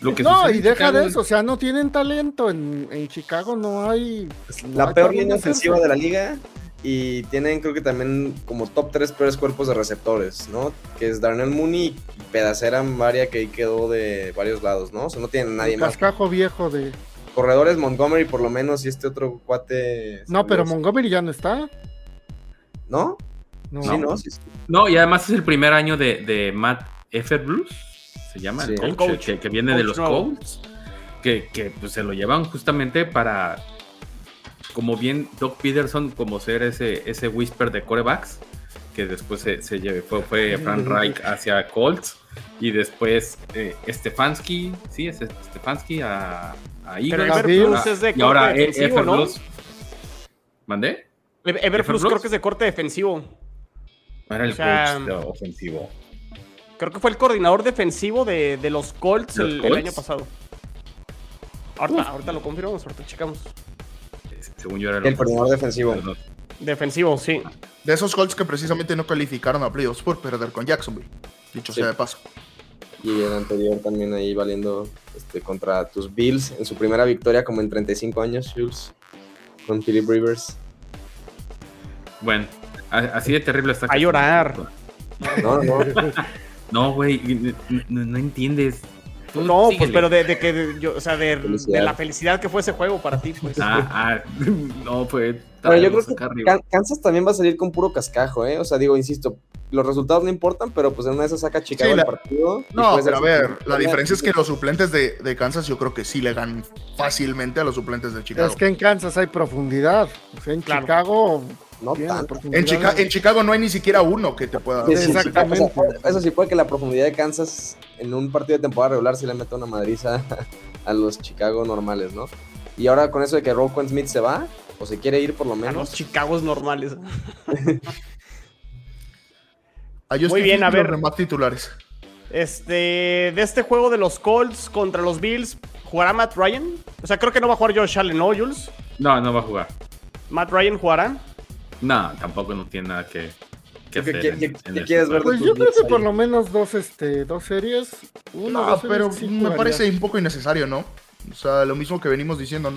Lo que no, y deja de eso, o sea, no tienen talento. En, en Chicago no hay. La peor línea ofensiva de la liga. Y tienen, creo que también, como top 3 peores cuerpos de receptores, ¿no? Que es Darnell Mooney y Pedacera Maria, que ahí quedó de varios lados, ¿no? O sea, no tienen nadie más. Cascajo viejo de. Corredores Montgomery, por lo menos, y este otro cuate. No, pero Montgomery ya no está. ¿No? No, sí, no, no, y además es el primer año de, de Matt Blues se llama el coach, Que, viene de los Colts, que, que pues, se lo llevan justamente para, como bien Doc Peterson, como ser ese, ese whisper de corebacks, que después se, se fue, fue Frank Reich hacia Colts, y después eh, Stefanski, sí, es Stefanski a, a Eagles. es de y ahora defensivo, ¿no? ¿Mandé? Everflux creo que es de corte defensivo. Era el coach ofensivo. Creo que fue el coordinador defensivo de, los Colts, el, año pasado. Ahorita, ahorita lo confirmamos, ahorita checamos. Según yo era el, coordinador defensivo. Defensivo, sí. De esos Colts que precisamente no calificaron a playoffs por perder con Jacksonville. Dicho sea de paso. Y el anterior también ahí valiendo este, contra tus Bills en su primera victoria como en 35 años, Jules, con Philip Rivers. Bueno, así de terrible está. A llorar. No, no. No, (laughs) güey, no, entiendes. no, pues, pero de, que, yo, o sea, de, la felicidad que fue ese juego para ti, pues. Ah, ah (laughs) no, fue. Pero yo creo que Kansas también va a salir con puro cascajo, ¿eh? O sea, digo, insisto, los resultados no importan, pero pues en una de esas saca Chicago el partido. No, pero a ver, la diferencia es que los suplentes de, Kansas yo creo que sí le ganan fácilmente a los suplentes de Chicago. Es que en Kansas hay profundidad. en Chicago no En, Chicago no hay ni siquiera uno que te pueda Exactamente. eso sí puede que la profundidad de Kansas en un partido de temporada regular sí le meta una madriza (laughs) a los Chicago normales, ¿no? Y ahora con eso de que Roquan Smith se va, o se quiere ir por lo menos. A los Chicagos normales. Muy bien, a ver. Más titulares. Este, de este juego de los Colts contra los Bills, ¿jugará Matt Ryan? O sea, creo que no va a jugar Josh Allen, ¿no, Jules? No, no va a jugar. ¿Matt Ryan jugará? No, tampoco no tiene nada que, hacer. ¿Qué, quieres ver? Pues yo creo que por lo menos dos, este, dos series. no, pero me parece un poco innecesario, ¿no? O sea, lo mismo que venimos diciendo,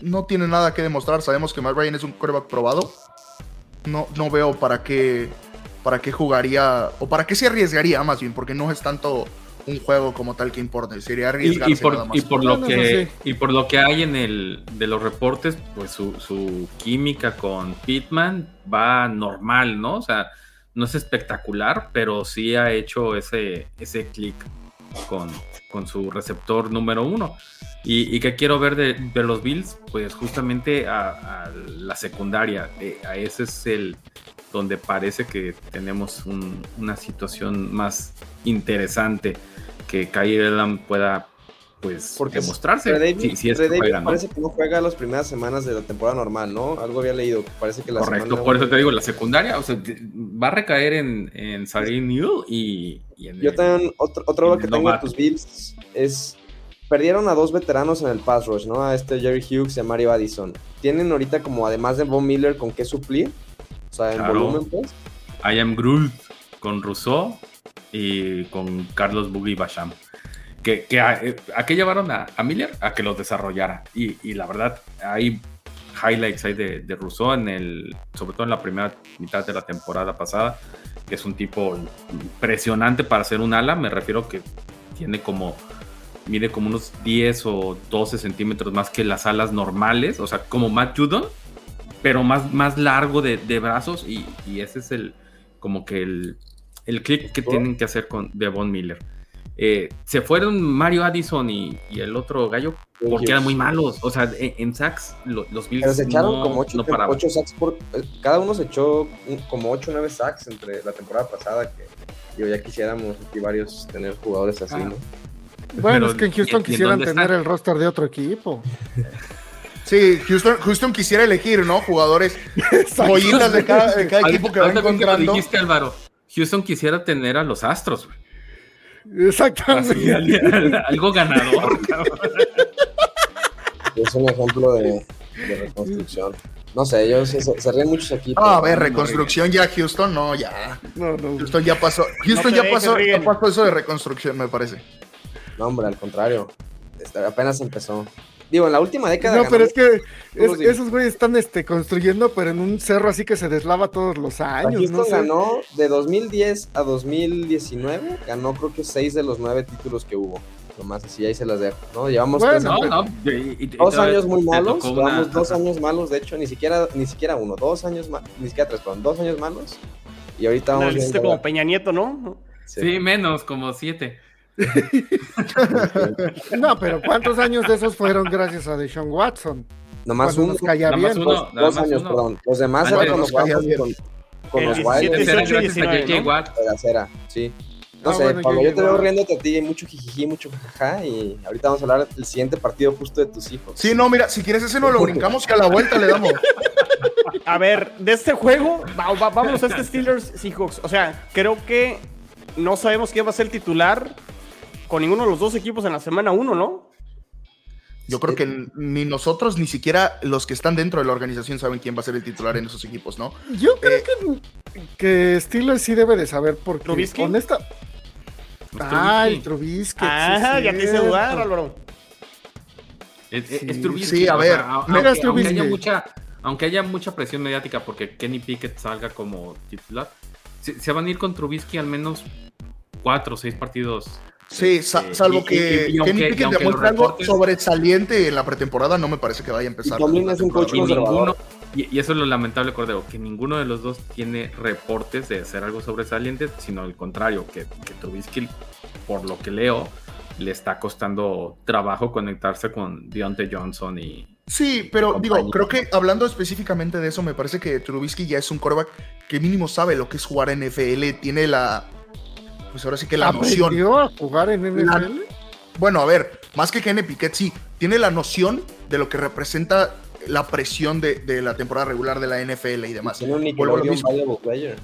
no, tiene nada que demostrar. Sabemos que Matt Ryan es un quarterback probado. No, no veo para qué, para qué jugaría, o para qué se arriesgaría más bien, porque no es tanto un juego como tal que sería arriesgarse y, por, nada más. Y por, lo que, y por lo que hay en el de los reportes, pues su, química con Pitman va normal, ¿no? O sea, no es espectacular, pero sí ha hecho ese, ese clic con, con su receptor número uno. Y, y que quiero ver de, de, los Bills, pues justamente a, la secundaria. Eh, a ese es el donde parece que tenemos una situación más interesante que Kyrie pueda pues Porque demostrarse si, es parece que no juega las primeras semanas de la temporada normal, ¿no? Algo había leído, parece que la Correcto, por eso te digo, la secundaria, o sea, va a recaer en, en New y, en Yo también, otro, otro que tengo de tus Bills es, perdieron a dos veteranos en el pass rush, ¿no? A este Jerry Hughes y a Mario Addison. Tienen ahorita como, además de Von Miller, con qué suplir, o sea, en volumen, pues. I am Groot con Rousseau y con Carlos Buggy Basham. Que, a, qué llevaron a, Miller? A que los desarrollara. Y, la verdad, ahí highlights ahí de, de Rousseau, en el, sobre todo en la primera mitad de la temporada pasada, que es un tipo impresionante para ser un ala. Me refiero que tiene como, mide como unos 10 o 12 centímetros más que las alas normales, o sea, como Matt Judon, pero más, más largo de, de brazos y, y, ese es el, como que el, el clic que tienen que hacer con Devon Miller. Eh, se fueron Mario Addison y, y, el otro gallo porque eran muy malos. O sea, en, en sacks los Bills Pero se echaron no, como 8, no sacks por. Eh, cada uno se echó como 8 o 9 sacks entre la temporada pasada. Que yo ya quisiéramos aquí varios tener jugadores así, ah. ¿no? Bueno, Pero, es que en Houston quisieran tener el roster de otro equipo. (laughs) Sí, Houston, Houston quisiera elegir, ¿no? Jugadores joyitas de cada, de cada equipo que va encontrando. dijiste, Álvaro. Houston quisiera tener a los Astros, güey. Exactamente. Así, algo ganador. es un ejemplo de, de, reconstrucción. No sé, ellos se, se ríen muchos aquí. No, a ver, reconstrucción ya Houston, no, ya. No, no. Houston ya pasó. Houston no ya, pasó, ya pasó eso de reconstrucción, me parece. No, hombre, al contrario. Este, apenas empezó. Digo, en la última década. No, pero es que es, esos güeyes están este, construyendo, pero en un cerro así que se deslava todos los años. Houston no ganó de 2010 a 2019, ganó creo que seis de los nueve títulos que hubo. Nomás así, ahí se las dejo. ¿no? Llevamos bueno, no, no, y, y, dos años muy malos. Llevamos una... dos años malos, de hecho, ni siquiera, ni siquiera uno, dos años malos, ni siquiera tres, perdón, dos años malos. Y ahorita vamos. Viendo... como Peña Nieto, ¿no? Sí. sí, menos, como siete. (laughs) no, pero ¿cuántos años de esos fueron gracias a Deshaun Watson? Nomás uno. Nos Nomás bien. uno, dos años, uno. perdón. Los demás eran con los Watson, con, con los Wilds. Era, sí. No ah, sé, bueno, Pablo, yo, yo te veo riéndote a ti, mucho jijiji, mucho jajaja, y ahorita vamos a hablar del siguiente partido justo de tus hijos. Sí, no, mira, si quieres ese no lo brincamos que a la vuelta le damos. A ver, de este juego, va, va, vámonos a este Steelers Seahawks. O sea, creo que no sabemos quién va a ser el titular con ninguno de los dos equipos en la semana 1, ¿no? Yo creo que ni nosotros, ni siquiera los que están dentro de la organización saben quién va a ser el titular en esos equipos, ¿no? Yo creo eh, que, que Steelers sí debe de saber porque ¿Trubisky? con esta... Ah, el Trubisky. Ah, sí, ya te hice dudar, Álvaro. Es, sí, es Trubisky. Sí, a ver. O sea, aunque, aunque, haya mucha, aunque haya mucha presión mediática porque Kenny Pickett salga como titular, se, se van a ir con Trubisky al menos cuatro o seis partidos Sí, sa salvo que y, y, Kenny Pickett demuestra algo reportes... sobresaliente en la pretemporada, no me parece que vaya a empezar. También es un coach ninguno, y, y, eso es lo lamentable, Cordero, que ninguno de los dos tiene reportes de hacer algo sobresaliente, sino al contrario, que, que Trubisky, por lo que leo, le está costando trabajo conectarse con Deontay Johnson y. Sí, pero digo, creo que hablando específicamente de eso, me parece que Trubisky ya es un quarterback que mínimo sabe lo que es jugar en NFL, tiene la pues ahora sí que la noción. a jugar en NFL? La, bueno, a ver, más que Kenny Piquet, sí, tiene la noción de lo que representa la presión de, de la temporada regular de la NFL y demás. Tiene un lo player,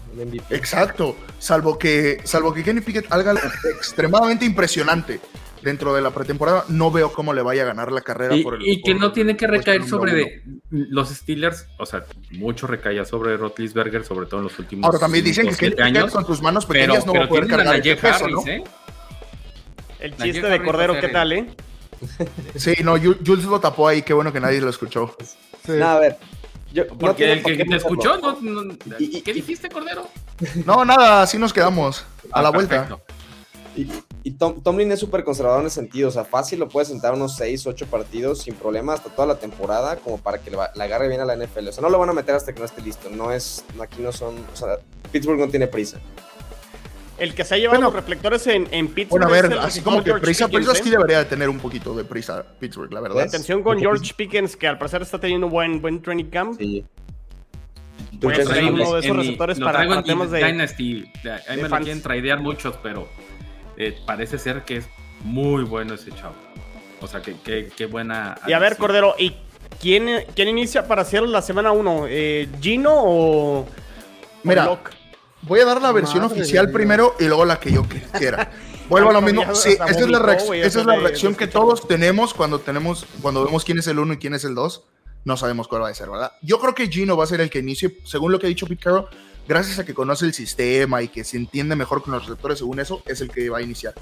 Exacto, salvo que, salvo que Kenny Pickett haga (laughs) extremadamente impresionante dentro de la pretemporada, no veo cómo le vaya a ganar la carrera y, por el. Y que por, no tiene que recaer sobre de, los Steelers, o sea, mucho recaía sobre Rotlisberger, sobre todo en los últimos Ahora también dicen que Pickett con sus manos pequeñas pero, no va a poder cargar el peso, Harris, ¿no? ¿eh? El chiste de Cordero, ¿qué tal, eh? Sí, no, Jules lo tapó ahí, qué bueno que nadie lo escuchó. Sí. No, a ver. Yo, Porque no el que, te escuchó, no, no, ¿qué dijiste, Cordero? No, nada, así nos quedamos, a ah, la perfecto. Y, y Tom, Tomlin es súper conservador en ese sentido. O sea, fácil lo puede sentar unos 6, 8 partidos sin problema hasta toda la temporada, como para que la, la agarre bien a la NFL. O sea, no lo van a meter hasta que no esté listo. No es, aquí no son, o sea, Pittsburgh no tiene prisa. El que se ha llevado bueno, los reflectores en, en Pittsburgh. Bueno, a ver, así como que George prisa, Pickens, prisa sí debería de tener un poquito de prisa Pittsburgh, la verdad. Atención con George Pickens, que al parecer está teniendo buen, buen training camp. Sí. Puede ser uno de esos receptores para, para temas de. Dynasty. Ahí me lo quieren tradear muchos, pero eh, parece ser que es muy bueno ese chavo. O sea, que, que, que buena. Y a ver, Cordero, ¿y quién, quién inicia para hacer la semana 1? Eh, ¿Gino o.? Mira, o voy a dar la versión Madre oficial primero y luego la que yo quiera. (laughs) Vuelvo a lo mismo. Sí, esa es la, reacción, esa es la reacción que todos tenemos cuando tenemos cuando vemos quién es el 1 y quién es el 2. No sabemos cuál va a ser, ¿verdad? Yo creo que Gino va a ser el que inicie, según lo que ha dicho Pete Carroll, gracias a que conoce el sistema y que se entiende mejor con los receptores según eso, es el que va a iniciar.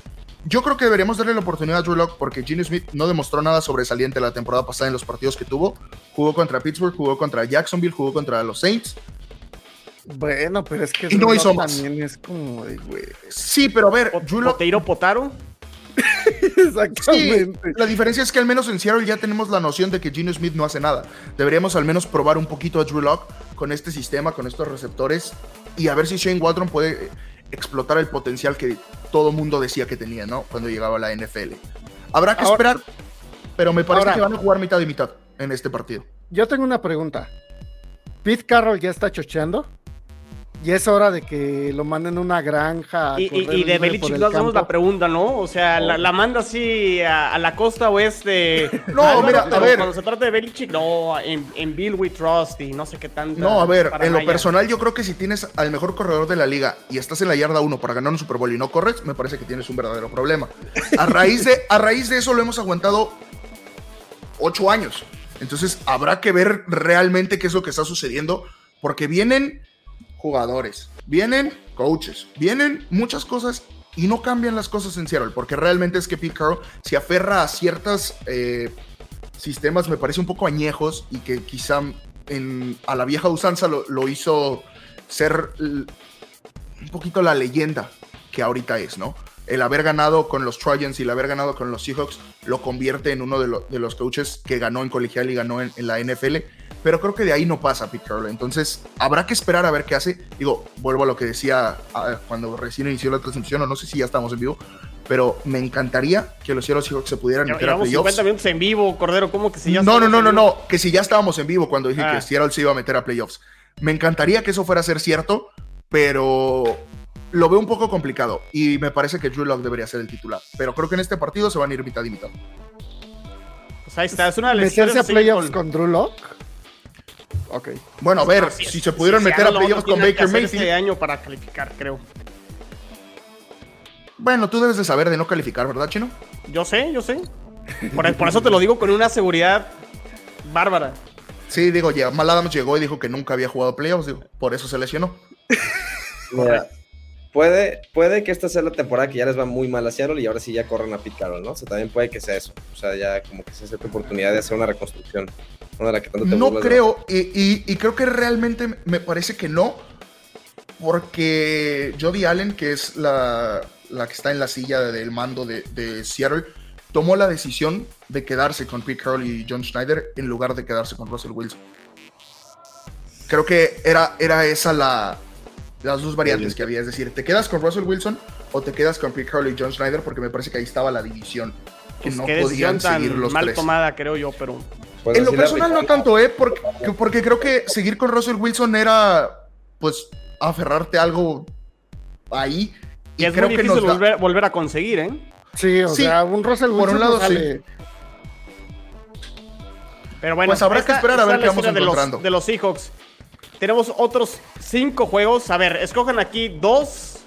Yo creo que deberíamos darle la oportunidad a Drew Locke porque Gene Smith no demostró nada sobresaliente la temporada pasada en los partidos que tuvo. Jugó contra Pittsburgh, jugó contra Jacksonville, jugó contra los Saints. Bueno, pero es que y no hizo más. también es como de, güey. Sí, pero a ver, Drew Locke... Potaro? Exactamente. la diferencia es que al menos en Seattle ya tenemos la noción de que Gino Smith no hace nada. Deberíamos al menos probar un poquito a Drew Locke con este sistema, con estos receptores y a ver si Shane Waldron puede explotar el potencial que todo mundo decía que tenía, ¿no? Cuando llegaba a la NFL. Habrá que esperar, pero me parece que van a jugar mitad y mitad en este partido. Yo tengo una pregunta. ¿Pete Carroll ya está chocheando? Y es hora de que lo manden a una granja. y, de Belichick nos hacemos la pregunta, ¿no? O sea, la, manda así a, la costa oeste. (laughs) no, mira, a ver. Cuando se trata de Belichick, no, en, Bill We Trust y no sé qué tanto. No, a ver, en lo personal, yo creo que si tienes al mejor corredor de la liga y estás en la yarda 1 para ganar un Super Bowl y no corres, me parece que tienes un verdadero problema. A raíz de, a raíz de eso lo hemos aguantado ocho años. Entonces, habrá que ver realmente qué es lo que está sucediendo, porque vienen jugadores, vienen coaches, vienen muchas cosas y no cambian las cosas en Seattle, porque realmente es que Pete se aferra a ciertos eh, sistemas, me parece un poco añejos y que quizá en, a la vieja usanza lo, lo hizo ser un poquito la leyenda que ahorita es, ¿no? El haber ganado con los Trojans y el haber ganado con los Seahawks lo convierte en uno de, de los coaches que ganó en colegial y ganó en, en la NFL pero creo que de ahí no pasa Pete Carroll. Entonces, habrá que esperar a ver qué hace. Digo, vuelvo a lo que decía cuando recién inició la transmisión, o no sé si ya estamos en vivo, pero me encantaría que los Seattle Seahawks se pudieran meter a playoffs. 50 minutos en vivo, Cordero, ¿cómo que si ya No, no, no, no, no, que si ya estábamos en vivo cuando dije que ah. Seattle se iba a meter a playoffs. Me encantaría que eso fuera a ser cierto, pero lo veo un poco complicado y me parece que Drew Locke debería ser el titular. Pero creo que en este partido se van a ir mitad y mitad. Pues ahí está, es una ¿Meterse a playoffs con Drew Locke? Ok. Bueno, a ver, si, se pudieron meter a playoffs con Baker Mayfield. Este año para calificar, creo. Bueno, tú debes de saber de no calificar, ¿verdad, Chino? Yo sé, yo sé. Por, eso te lo digo con una seguridad bárbara. Sí, digo, ya, Mal Adams llegó y dijo que nunca había jugado playoffs, digo, por eso se lesionó. Puede, puede que esta sea la temporada que ya les va muy mal a Seattle y ahora sí ya corren a Pete Carroll, ¿no? O sea, también puede que sea eso. O sea, ya como que sea esta oportunidad de hacer una reconstrucción no creo, y, creo que realmente me parece que no, porque Jody Allen, que es la, que está en la silla del mando de, Seattle, tomó la decisión de quedarse con Pete Carroll y John Schneider en lugar de quedarse con Russell Wilson. Creo que era, era esa la, las dos variantes que había, es decir, te quedas con Russell Wilson o te quedas con Pete Carroll y John Schneider, porque me parece que ahí estaba la división. Que pues no podían seguir los mal tomada, creo yo, pero pues en lo personal no tanto, ¿eh? Porque, porque creo que seguir con Russell Wilson era, pues, aferrarte a algo ahí. Y, es creo muy difícil que volver, a conseguir, ¿eh? Sí, o sea, un Russell Wilson por un lado sí. Pero bueno, pues habrá que esperar a ver qué vamos de Los, de los Seahawks. Tenemos otros cinco juegos. A ver, escojan aquí dos.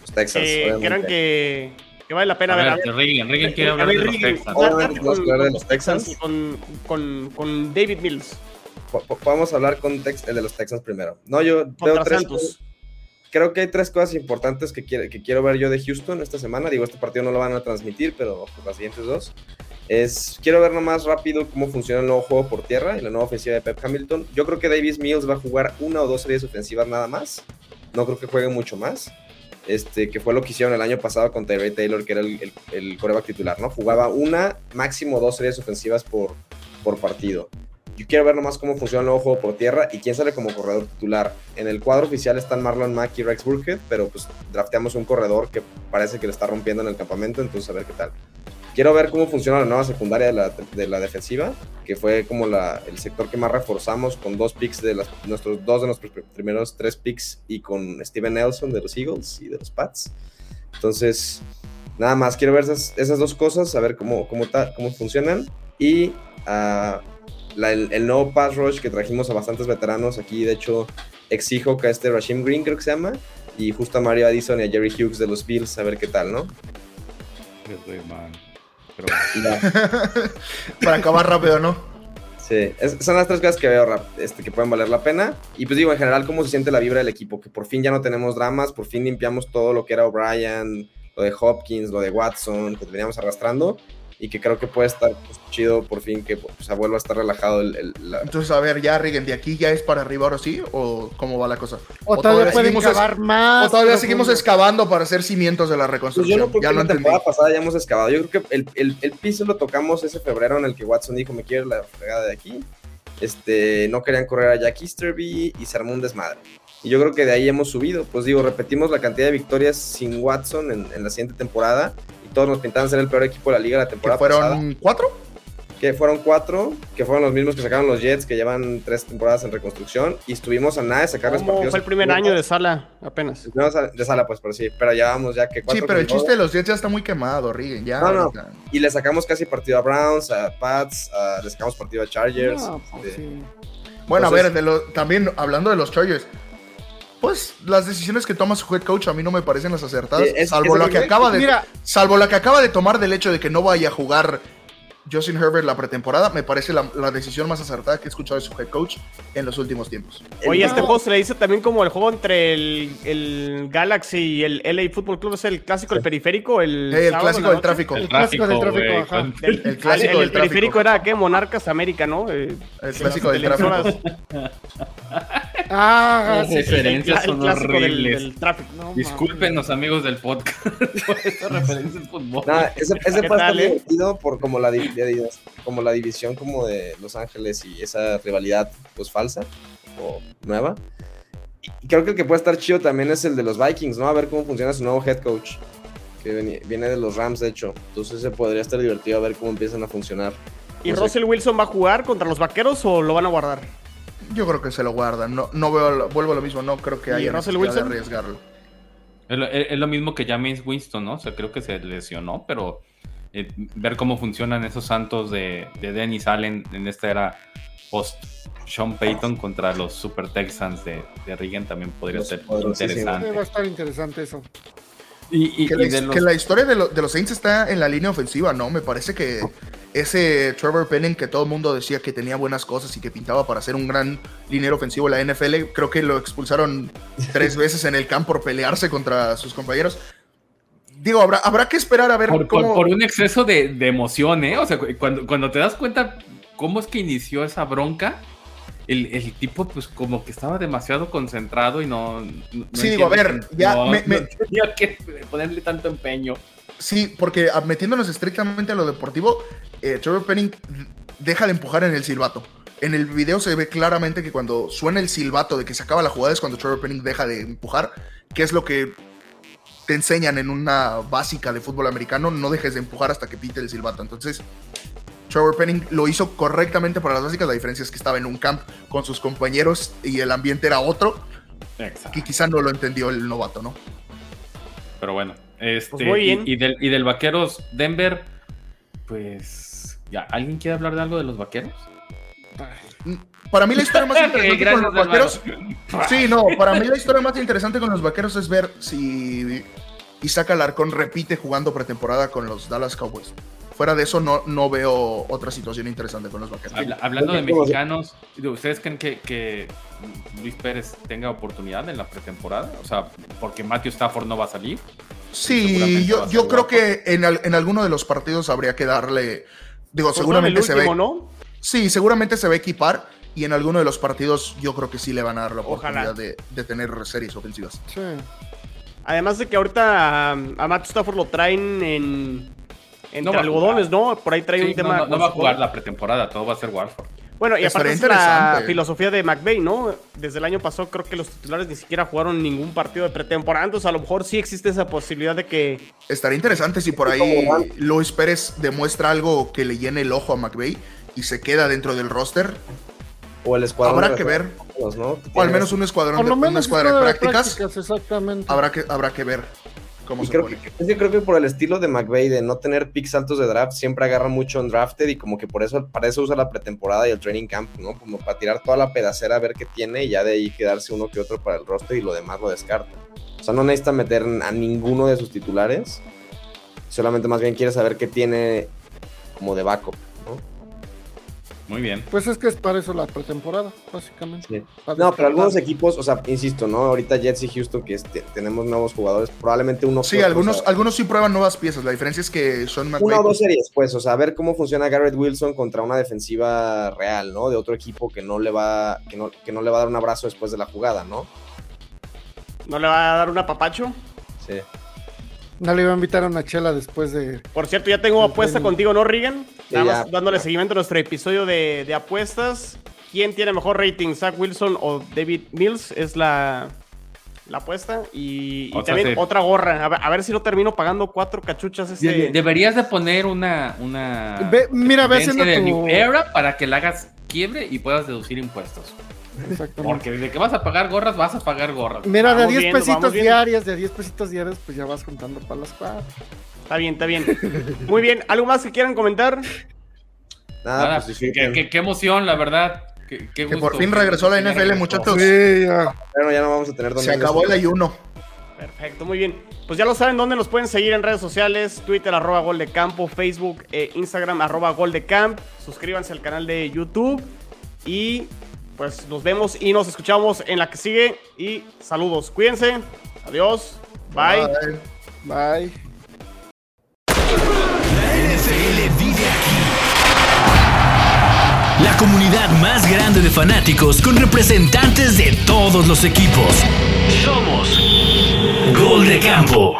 Los Texans. Eh, que eran que que vale la pena ver. ver quiere hablar de los Texans. Con, con, con, David Mills. Vamos a hablar con el de los Texans primero. No, yo veo tres. Creo que hay tres cosas importantes que, que quiero ver yo de Houston esta semana. Digo, este partido no lo van a transmitir, pero pues, las siguientes dos. Es, quiero ver nomás rápido cómo funciona el nuevo juego por tierra y la nueva ofensiva de Pep Hamilton. Yo creo que Davis Mills va a jugar una o dos series ofensivas nada más. No creo que juegue mucho más. Este, que fue lo que hicieron el año pasado con Tyree Taylor, que era el, el, coreback titular, ¿no? Jugaba una, máximo dos series ofensivas por, por partido. Yo quiero ver nomás cómo funciona el nuevo juego por tierra y quién sale como corredor titular. En el cuadro oficial están Marlon Mack y Rex Burkhead, pero pues drafteamos un corredor que parece que le está rompiendo en el campamento, entonces a ver qué tal. Quiero ver cómo funciona la nueva secundaria de la, de la defensiva, que fue como la, el sector que más reforzamos con dos picks de las, nuestros dos de nuestros primeros tres picks y con Steven Nelson de los Eagles y de los Pats. Entonces, nada más, quiero ver esas, esas dos cosas, a ver cómo, cómo, cómo funcionan. Y uh, el, nuevo pass rush que trajimos a bastantes veteranos aquí, de hecho, exijo que a este Rashim Green creo que se llama, y justo a Mario Addison y a Jerry Hughes de los Bills, a ver qué tal, ¿no? (laughs) Para acabar rápido, ¿no? Sí, son las tres cosas que veo este, que pueden valer la pena. Y pues digo, en general, cómo se siente la vibra del equipo, que por fin ya no tenemos dramas, por fin limpiamos todo lo que era O'Brien, lo de Hopkins, lo de Watson, que veníamos arrastrando y que creo que puede estar pues, chido por fin que pues, vuelva a estar relajado el, Entonces, a ver, ya Rigen, ¿de aquí ya es para arriba ahora sí? ¿O cómo va la cosa? O, todavía, pueden excavar más. O todavía seguimos excavando para hacer cimientos de la reconstrucción. Pues yo no creo ya que la temporada pasada ya hemos excavado. Yo creo que el, el, piso lo tocamos ese febrero en el que Watson dijo, me quiero la fregada de aquí. Este, no querían correr a Jack Easterby y se armó un desmadre. Y yo creo que de ahí hemos subido. Pues digo, repetimos la cantidad de victorias sin Watson en, en la siguiente temporada todos nos pintaban ser el peor equipo de la liga la temporada ¿Fueron cuatro? Que fueron cuatro, que fueron los mismos que sacaron los Jets, que llevan tres temporadas en reconstrucción, y estuvimos a nada de sacarles partidos. Fue el primer año de sala, apenas. De sala, pues, pero sí, pero ya vamos ya que cuatro. Sí, pero el chiste de los Jets ya está muy quemado, Rigen, ya. No, no. Y le sacamos casi partido a Browns, a Pats, le sacamos partido a Chargers. Pues este, Bueno, a ver, también hablando de los Chargers, pues las decisiones que toma su head coach a mí no me parecen las acertadas, salvo la que acaba de salvo la que acaba de tomar del hecho de que no vaya a jugar Justin Herbert la pretemporada, me parece la, decisión más acertada que he escuchado de su head coach en los últimos tiempos. Oye, este juego se le dice también como el juego entre el, Galaxy y el LA Football Club, es el clásico del periférico, el, el clásico del tráfico. El clásico del tráfico, ajá. El, clásico del periférico era, ¿qué? Monarcas América, ¿no? Eh, el clásico del tráfico. Ah, Las referencias son horribles. Discúlpenos, amigos del podcast, (laughs) por estas referencias fútbol. ese, ese fue eh? divertido por como la, como la división como de Los Ángeles y esa rivalidad pues falsa o nueva. Y creo que el que puede estar chido también es el de los Vikings, ¿no? A ver cómo funciona su nuevo head coach. Que viene de los Rams, de hecho. Entonces se podría estar divertido a ver cómo empiezan a funcionar. ¿Y Russell Wilson va a jugar contra los vaqueros o lo van a guardar? Yo creo que se lo guardan. No, no veo, vuelvo a lo mismo, no creo que haya Russell Wilson? de arriesgarlo. Es lo, mismo que James Winston, ¿no? O sea, creo que se lesionó, pero eh, ver cómo funcionan esos santos de, de Dennis Allen en esta era post Sean Payton contra los Super Texans de, de Reagan también podría ser interesante. Va a estar interesante eso. Y, que, la, historia de, de, los Saints está en la línea ofensiva, ¿no? Me parece que ese Trevor Penning que todo el mundo decía que tenía buenas cosas y que pintaba para ser un gran liniero ofensivo en la NFL, creo que lo expulsaron tres (laughs) veces en el campo por pelearse contra sus compañeros. Digo, habrá, habrá que esperar a ver por, cómo... Por, un exceso de, emoción, ¿eh? O sea, cuando, cuando te das cuenta cómo es que inició esa bronca, el, tipo pues como que estaba demasiado concentrado y no... sí, digo, a ver, ya me, tenía que ponerle tanto empeño. Sí, porque ah, metiéndonos estrictamente a lo deportivo, eh, Trevor Penning deja de empujar en el silbato. En el video se ve claramente que cuando suena el silbato de que se acaba la jugada es cuando Trevor Penning deja de empujar, que es lo que te enseñan en una básica de fútbol americano, no dejes de empujar hasta que pite el silbato. Entonces, Trevor Penning lo hizo correctamente para las básicas, la diferencia es que estaba en un camp con sus compañeros y el ambiente era otro, Exacto. que quizá no lo entendió el novato, ¿no? Pero bueno, este, pues y, del, y del Vaqueros Denver, pues. Ya, ¿alguien quiere hablar de algo de los vaqueros? Para mí la historia más (laughs) interesante con los vaqueros. Sí, no, para mí la historia más interesante con los vaqueros es ver si Isaac Alarcón repite jugando pretemporada con los Dallas Cowboys. Fuera de eso, no, no veo otra situación interesante con los vaqueros. hablando de mexicanos, ¿ustedes creen que, que, Luis Pérez tenga oportunidad en la pretemporada? O sea, porque Matthew Stafford no va a salir. Sí, yo, yo creo que en, en alguno de los partidos habría que darle Digo, pues seguramente se ve. ¿no? Sí, seguramente se va a equipar. Y en alguno de los partidos yo creo que sí le van a dar la oportunidad de, tener series ofensivas. Sí. Además de que ahorita a, Matt Stafford lo traen en entre algodones, ¿no? Por ahí trae un tema. No, va a jugar la pretemporada, todo va a ser Warford. Bueno, y aparte es la filosofía de McVay, ¿no? Desde el año pasado creo que los titulares ni siquiera jugaron ningún partido de pretemporada, entonces a lo mejor sí existe esa posibilidad de que... Estaría interesante si por ahí Luis Pérez demuestra algo que le llene el ojo a McVay y se queda dentro del roster. O el escuadrón. Habrá que ver. O al menos un escuadrón, de, una escuadra de prácticas. Exactamente. Habrá que, habrá que ver creo Que, yo creo que por el estilo de McVeigh de no tener picks altos de draft, siempre agarra mucho en drafted y como que por eso, para eso usa la pretemporada y el training camp, ¿no? Como para tirar toda la pedacera a ver qué tiene y ya de ahí quedarse uno que otro para el roster y lo demás lo descarta. O sea, no necesita meter a ninguno de sus titulares, solamente más bien quiere saber qué tiene como de backup. Muy bien. Pues es que es para eso la pretemporada, básicamente. No, pero algunos equipos, o sea, insisto, ¿no? Ahorita Jets y Houston, que tenemos nuevos jugadores, probablemente uno. Sí, algunos, algunos sí prueban nuevas piezas. La diferencia es que son Una o dos series, pues, o sea, a ver cómo funciona Garrett Wilson contra una defensiva real, ¿no? De otro equipo que no le va, que no, que no le va a dar un abrazo después de la jugada, ¿no? ¿No le va a dar un apapacho? Sí. No le iba a invitar a una chela después de. Por cierto, ya tengo apuesta contigo, ¿no, Regan? Nada más dándole seguimiento a nuestro episodio de, apuestas. ¿Quién tiene mejor rating, Zach Wilson o David Mills? Es la, la apuesta. Y, también otra gorra. A ver, si no termino pagando cuatro cachuchas. Este... Deberías de poner una. una mira, ve de tu... Era para que la hagas quiebre y puedas deducir impuestos. Porque desde que vas a pagar gorras, vas a pagar gorras. Mira, de 10 pesitos diarias, de 10 pesitos diarios, pues ya vas contando para las cuatro. Está bien, está bien. Muy bien, ¿algo más que quieran comentar? Nada, pues qué, emoción, la verdad. que por fin regresó la NFL, muchachos. Sí, ya. Bueno, ya no vamos a tener Se acabó el ayuno. Perfecto, muy bien. Pues ya lo saben dónde nos pueden seguir en redes sociales, Twitter arroba Gol de Campo, Facebook e Instagram arroba Gol de Camp. Suscríbanse al canal de YouTube y pues nos vemos y nos escuchamos en la que sigue. Y saludos, cuídense. Adiós. Bye. Bye. La NFL vive aquí. La comunidad más grande de fanáticos con representantes de todos los equipos. Somos Gol de Campo.